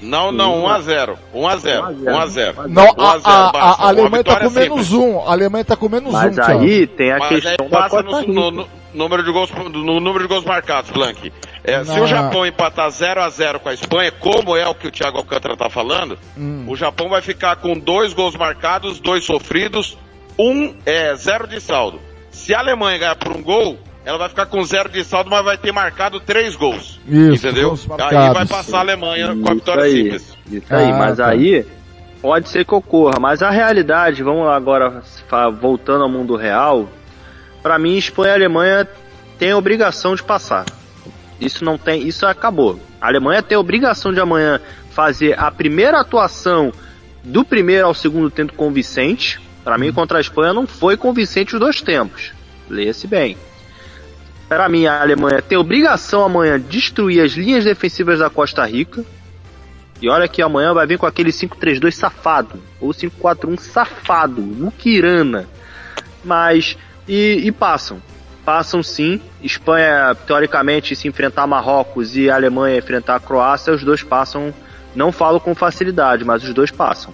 Não, não, 1x0. 1x0. 1x0. Não, a, 1x0, a, a, basta. a Alemanha tá com menos simples. um. A Alemanha tá com menos Mas um, aí Thiago. tem a Mas questão aí da passa Costa no, Rica. no- no número de gols, no número de gols marcados, Blank. É, se o Japão empatar 0 a 0 com a Espanha, como é o que o Thiago Alcântara tá falando, Hum. o Japão vai ficar com dois gols marcados, dois sofridos, um é zero de saldo. Se a Alemanha ganhar por um gol, ela vai ficar com zero de saldo, mas vai ter marcado três gols. Isso, entendeu? gols Aí vai passar a Alemanha com a Isso vitória aí, simples. Isso aí, Ah, mas tá. aí pode ser que ocorra. Mas a realidade, vamos agora voltando ao mundo real, pra mim Espanha e Alemanha têm a obrigação de passar. Isso não tem, isso acabou. A Alemanha tem a obrigação de amanhã fazer a primeira atuação do primeiro ao segundo tempo convincente. Pra mim contra a Espanha não foi convincente os dois tempos. Leia-se bem. Para mim, a Alemanha tem obrigação amanhã de destruir as linhas defensivas da Costa Rica. E olha que amanhã vai vir com aquele 5-3-2 safado. Ou 5-4-1 safado. Lukirana. Mas. E, e passam. Passam sim. Espanha, teoricamente, se enfrentar Marrocos e a Alemanha enfrentar a Croácia, os dois passam. Não falo com facilidade, mas os dois passam.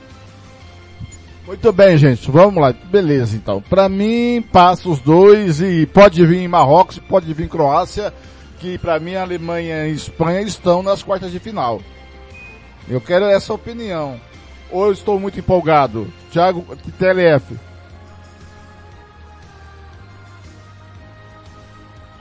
Muito bem, gente. Vamos lá. Beleza, então. Pra mim, passa os dois e pode vir Marrocos, pode vir Croácia, que pra mim Alemanha e Espanha estão nas quartas de final. Eu quero essa opinião. Ou eu estou muito empolgado? Thiago, TLF.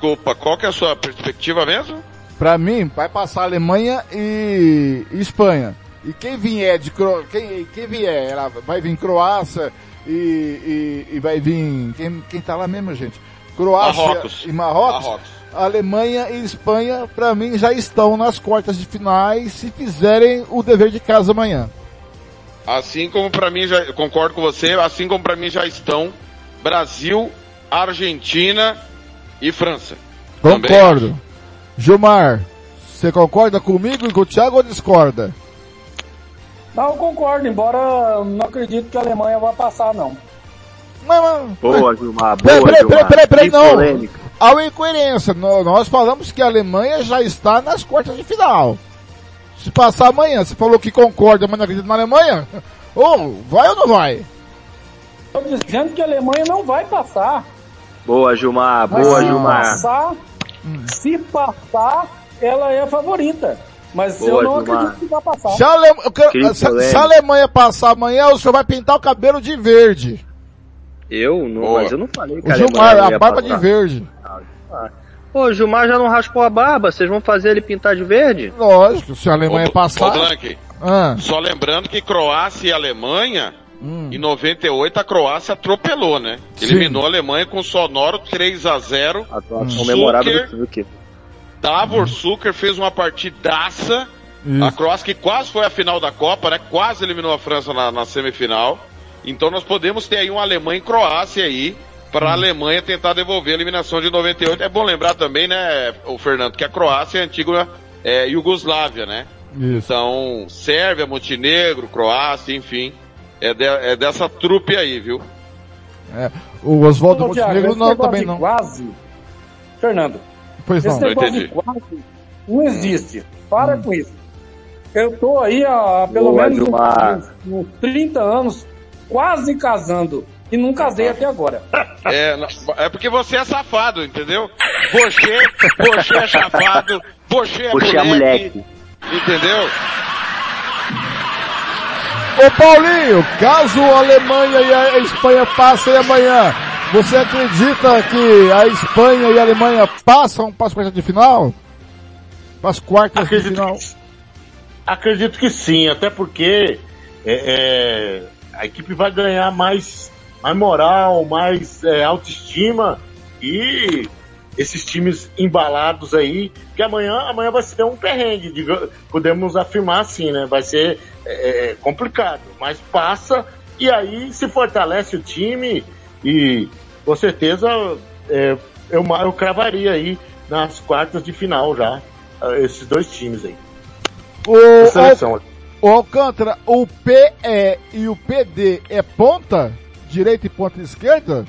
Desculpa, qual que é a sua perspectiva mesmo? Pra mim, vai passar Alemanha e Espanha. E quem vier de Cro... quem, quem vier, ela vai vir Croácia e, e, e vai vir quem, quem tá lá mesmo, gente? Croácia Marrocos. e Marrocos. Marrocos. Alemanha e Espanha, pra mim, já estão nas quartas de finais se fizerem o dever de casa amanhã. Assim como pra mim já, concordo com você, assim como pra mim já estão Brasil, Argentina e França. Também Concordo. Gilmar, você concorda comigo e com o Thiago ou discorda? Não, eu concordo, embora eu não acredito que a Alemanha vai passar, não. Mas, mas, Boa, Gilmar. Boa, Peraí, peraí, Gilmar. peraí, peraí, peraí, não. polêmica. Há uma incoerência. Nós falamos que a Alemanha já está nas quartas de final. Se passar amanhã, você falou que concorda, mas não acredita na Alemanha? Ou vai ou não vai? Estou dizendo que a Alemanha não vai passar. Boa, Gilmar. Mas Boa, se Gilmar. Passar, se passar, ela é a favorita. Mas Boa, eu não Gilmar. acredito que vai passar. Se a, Ale- quero- Que se- se a Alemanha passar amanhã, o senhor vai pintar o cabelo de verde. Eu? Não, Boa. mas eu não falei que O a Gilmar, a barba de passar. verde. Pô, o Gilmar já não raspou a barba, vocês vão fazer ele pintar de verde? Lógico, se a Alemanha Ô, passar. ô, Blank, Ah, só lembrando que Croácia e Alemanha, hum. em 98 a Croácia atropelou, né? Sim. Eliminou a Alemanha com sonoro 3 a 0 A atuação memorável do Zucker. Davor Zucker fez uma partidaça. Isso. A Croácia que quase foi a final da Copa, né? Quase eliminou a França na, na semifinal. Então nós podemos ter aí um Alemanha e Croácia aí para Hum. a Alemanha tentar devolver a eliminação de 98. É bom lembrar também, né, o Fernando, que a Croácia é a antiga é, Iugoslávia, né? Isso. Então, Sérvia, Montenegro, Croácia, enfim, é, de- é dessa trupe aí, viu? É. O Oswaldo Montenegro esse não, negócio também não. Quase. Fernando, Pois esse não. negócio de entendi. quase não existe. Para com isso. Eu tô aí há pelo Boa, menos uns, uns 30 anos quase casando. E não casei até agora. É, não- é porque você é safado, entendeu? Você, você é safado, você é Você é moleque, moleque. entendeu? Ô Paulinho, caso a Alemanha e a Espanha passem amanhã, você acredita que a Espanha e a Alemanha passam para as quartas de final? Para as quartas de Acredito final? que, acredito que sim, até porque é, é, a equipe vai ganhar mais, mais moral, mais é, autoestima e esses times embalados aí, que amanhã, amanhã vai ser um perrengue, diga- podemos afirmar assim, né? Vai ser é, complicado, mas passa e aí se fortalece o time e com certeza é, eu, eu cravaria aí nas quartas de final já ah, esses dois times aí. O, seleção. o Alcântara, o PE e o PD é ponta? Direita e ponta esquerda?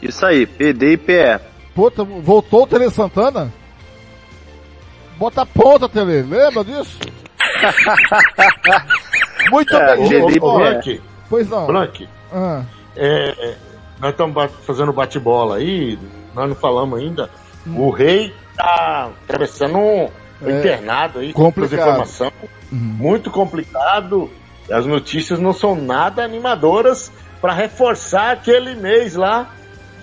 Isso aí, PD e PE. Puta, voltou o Tele Santana? Bota a ponta, Tele, lembra disso? Muito É, bem. Blank, Pois não. Blank, Ah, é, é, nós estamos fazendo bate-bola aí, nós não falamos ainda. O rei tá atravessando um É, internado aí, complicado. com informação. Muito complicado. As notícias não são nada animadoras para reforçar aquele mês lá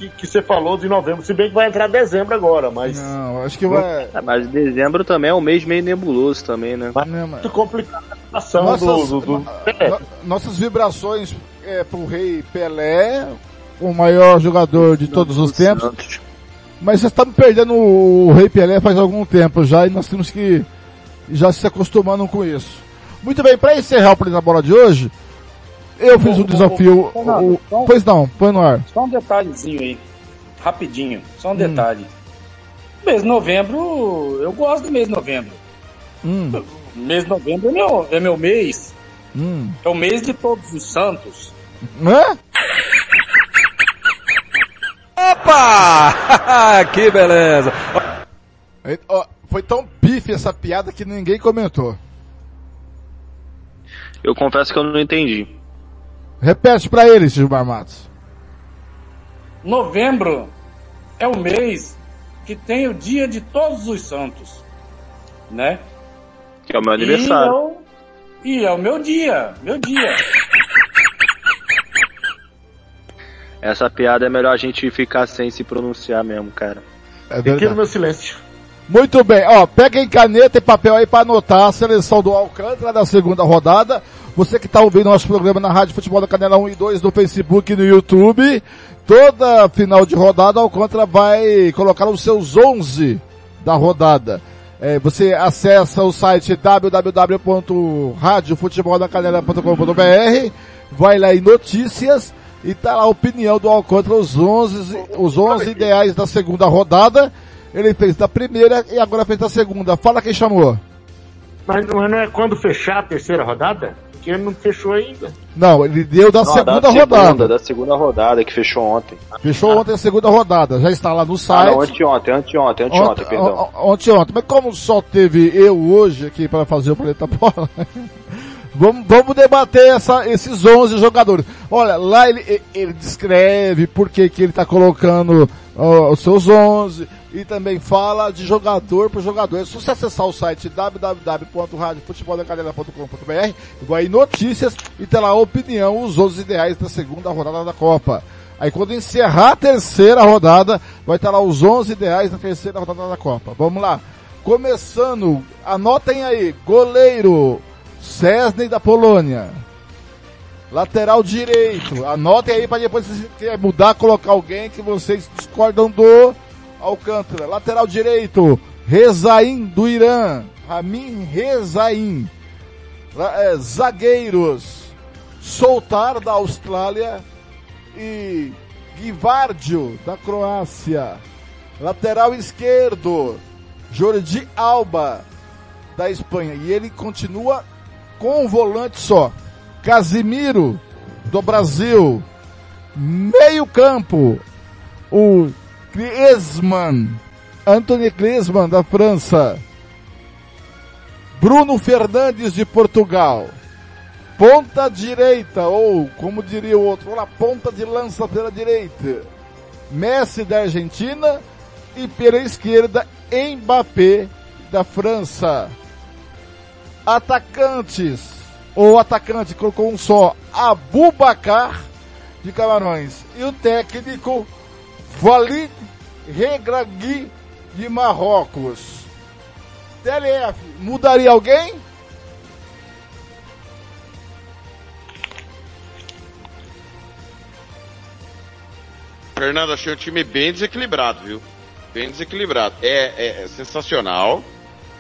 que, que você falou de novembro. Se bem que vai entrar dezembro agora, mas não, acho que vai. Ah, mas dezembro também é um mês meio nebuloso também, né? Não, mas- muito complicada a situação Nossas, do, do, do- no- nossas vibrações é, pro rei Pelé, o maior jogador de todos os tempos. Mas vocês estão perdendo o Rei Pelé faz algum tempo já e nós temos que já se acostumando com isso. Muito bem, para encerrar o Planeta Bola de hoje, eu fiz um desafio. o- o- pois não, põe no ar. Só um detalhezinho aí. Rapidinho. Só Hum. um detalhe. Mês de novembro, eu gosto do mês de novembro. Hum, Mês de novembro é meu, é meu mês. hum. É o mês de todos os santos. Hã? Opa! que beleza! Foi tão pife essa piada que ninguém comentou. Eu confesso que eu não entendi. Repete pra ele, Gilmar Matos. Novembro é o mês que tem o dia de todos os santos, né? Que é o meu aniversário. E, eu, e é o meu dia, meu dia. Essa piada é melhor a gente ficar sem se pronunciar mesmo, cara. É Fique verdade. no meu silêncio. Muito bem, ó, peguem caneta e papel aí para anotar a seleção do Alcântara da segunda rodada. Você que está ouvindo nosso programa na Rádio Futebol da Canela 1 e 2 no Facebook e no YouTube, toda final de rodada o Alcântara vai colocar os seus 11 da rodada. É, você acessa o site www.radiofuteboldacanela.com.br, vai lá em notícias e tá lá a opinião do Alcântara, os 11, os 11 ideais da segunda rodada. Ele fez da primeira e agora fez da segunda. Fala quem chamou. Mas não é quando fechar a terceira rodada? Ele não fechou ainda. Não, ele deu da Não, segunda da rodada. Segunda, da segunda rodada que fechou ontem. Fechou ontem a segunda rodada. Já está lá no Ah, site. não, anteontem, anteontem, anteontem, perdão. on- Ontem, ontem. Mas como só teve eu hoje aqui para fazer o Planeta Bola, vamos, vamos debater essa, esses 11 jogadores. Olha, lá ele, ele descreve por que ele está colocando ó, os seus 11 e também fala de jogador por jogador. É só você acessar o site www.radiofuteboldacanela.com.br, vai em notícias e tem lá a opinião, os 11 ideais da segunda rodada da Copa. Aí quando encerrar a terceira rodada, vai estar lá os 11 ideais da terceira rodada da Copa. Vamos lá. Começando, anotem aí, goleiro, Cesny da Polônia. Lateral direito, anotem aí para depois se quer mudar, colocar alguém que vocês discordam do Alcântara. Lateral direito, Rezaim do Irã, Ramin Rezaim. É, zagueiros, Soltar da Austrália e Guivardio da Croácia. Lateral esquerdo, Jordi Alba da Espanha. E ele continua com um volante só. Casimiro do Brasil. Meio campo, o Griezmann, Anthony Griezmann da França. Bruno Fernandes de Portugal. Ponta direita, ou como diria o outro, lá, ponta de lança pela direita. Messi da Argentina e pela esquerda Mbappé da França. Atacantes, ou atacante colocou um só, Abubacar de Camarões. E o técnico Walid Regragui de Marrocos. TLF, mudaria alguém? Fernando, achei um time bem desequilibrado, viu? Bem desequilibrado. É, é sensacional,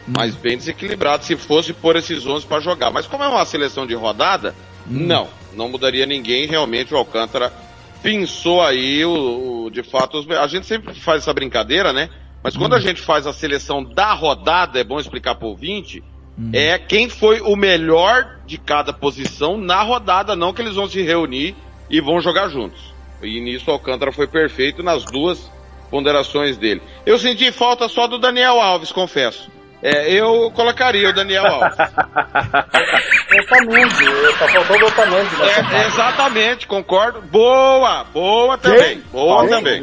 mas bem desequilibrado se fosse pôr esses 11 para jogar. Mas como é uma seleção de rodada, não. Não mudaria ninguém. Realmente o Alcântara pensou aí o, o- de fato, os- a gente sempre faz essa brincadeira, né? Mas quando a gente faz a seleção da rodada, é bom explicar para o ouvinte, é quem foi o melhor de cada posição na rodada, não que eles vão se reunir e vão jogar juntos. E nisso o Alcântara foi perfeito nas duas ponderações dele. Eu senti falta só do Daniel Alves, confesso. É, eu colocaria o Daniel Alves. Otamendi, tá faltando Otamendi É, exatamente, concordo. Boa, boa também. Boa Faltou- também.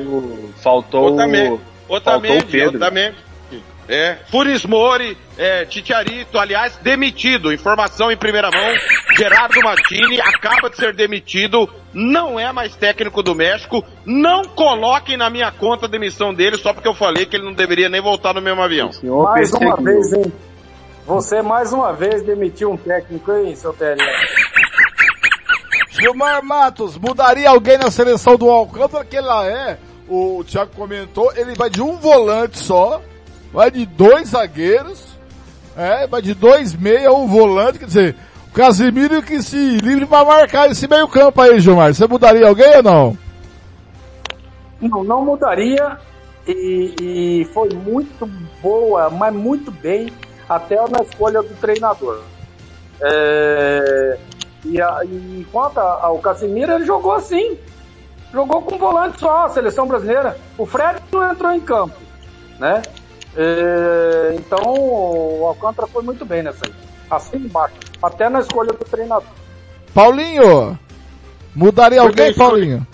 Faltou, Otamendi, faltou Otamendi, o Pedro. Otamendi. É, Furismori, é, Titiarito, aliás, demitido. Informação em primeira mão. Gerardo Martini acaba de ser demitido. Não é mais técnico do México. Não coloquem na minha conta a demissão dele só porque eu falei que ele não deveria nem voltar no mesmo avião. Mais uma vez, hein? Você mais uma vez demitiu um técnico, hein, seu TLF? Gilmar Matos, mudaria alguém na seleção do Alcântara que lá é? O Thiago comentou, ele vai de um volante só, vai de dois zagueiros, é, vai de dois meia, um volante, quer dizer, Casimiro que se livre para marcar esse meio campo aí, Gilmar. Você mudaria alguém ou não? Não, não mudaria e, e foi muito boa, mas muito bem até na escolha do treinador. É, e, a, e quanto Casimiro, ele jogou assim. Jogou com volante só, a seleção brasileira. O Fred não entrou em campo, né? É, então o Alcântara foi muito bem nessa aí. Assim embaixo. Até na escolha do treinador. Paulinho, Mudaria Foi alguém, Paulinho?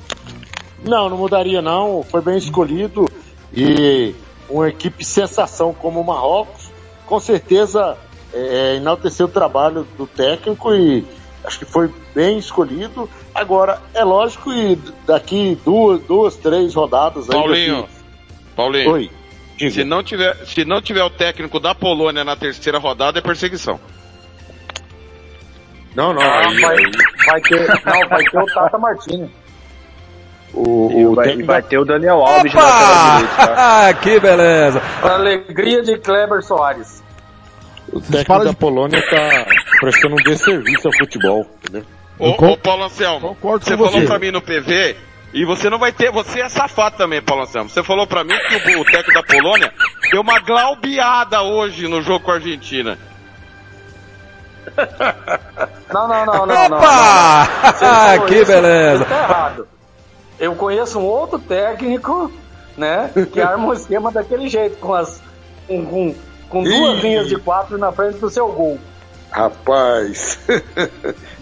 Não, não mudaria não. Foi bem escolhido e uma equipe sensação como o Marrocos, com certeza é, enalteceu o trabalho do técnico e acho que foi bem escolhido. Agora, é lógico que daqui duas, duas três rodadas aí. Paulinho, daqui- Paulinho. Oi. Se não, tiver, se não tiver o técnico da Polônia na terceira rodada, é perseguição. Não, não. Ah, aí- vai, aí- vai ter, não, vai ter o Tata Martino. o, E o vai, vai ter o Daniel Alves na lateral direita. tá? Ah, que beleza. Para alegria de Kleber Soares. o técnico da Polônia tá prestando um desserviço ao futebol, entendeu? Ô, ô Paulo Anselmo, concordo você com falou você. pra mim no PV, e você não vai ter, você é safado também, Paulo Anselmo. Você falou pra mim que o, o técnico da Polônia deu uma glaubiada hoje no jogo com a Argentina. Não, não, não, não, não. não. Opa! Você Ah, que isso, beleza. Tá errado. Eu conheço um outro técnico, né, que arma um esquema daquele jeito, com as, com, com, com duas Ih. linhas de quatro na frente do seu gol. Rapaz,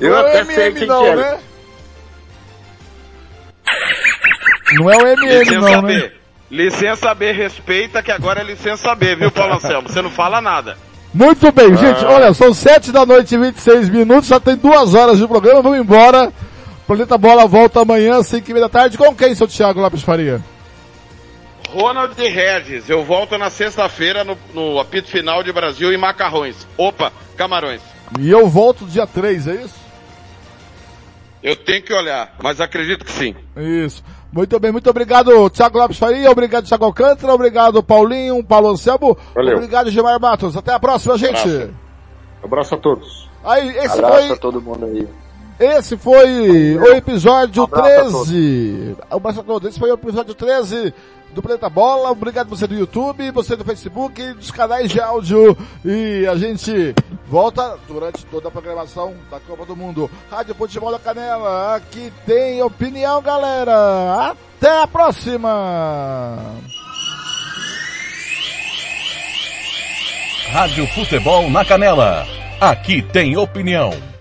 eu não é o até sei MM quem não, que é. né? Não é o MM Licença não, B. né? Licença B, respeita que agora é licença B, viu, Paulo Anselmo? Você não fala nada. Muito bem, Ah. gente. Olha, são sete da noite e 26 minutos, já tem duas horas de programa, vamos embora. Planeta Bola volta amanhã, 5 e meia da tarde. Com quem, seu Thiago Lopes Faria? Ronald Regis, eu volto na sexta-feira no, no apito final de Brasil e Macarrões. Opa, Camarões. E eu volto dia 3, é isso? Eu tenho que olhar, mas acredito que sim. Isso. Muito bem, muito obrigado, Thiago Lopes Faria, obrigado, Thiago Alcântara, obrigado, Paulinho, Paulo Anselmo, Valeu. obrigado, Gilmar Matos. Até a próxima, gente. Abraço. Abraço a todos. Aí, esse Abraço foi... a todo mundo aí. Esse foi o episódio Abraço a 13. Um abraço a todos. Esse foi o episódio 13 do Planeta Bola. Obrigado você do YouTube, você do Facebook, dos canais de áudio. E a gente volta durante toda a programação da Copa do Mundo. Rádio Futebol da Canela. Aqui tem opinião, galera. Até a próxima. Rádio Futebol na Canela. Aqui tem opinião.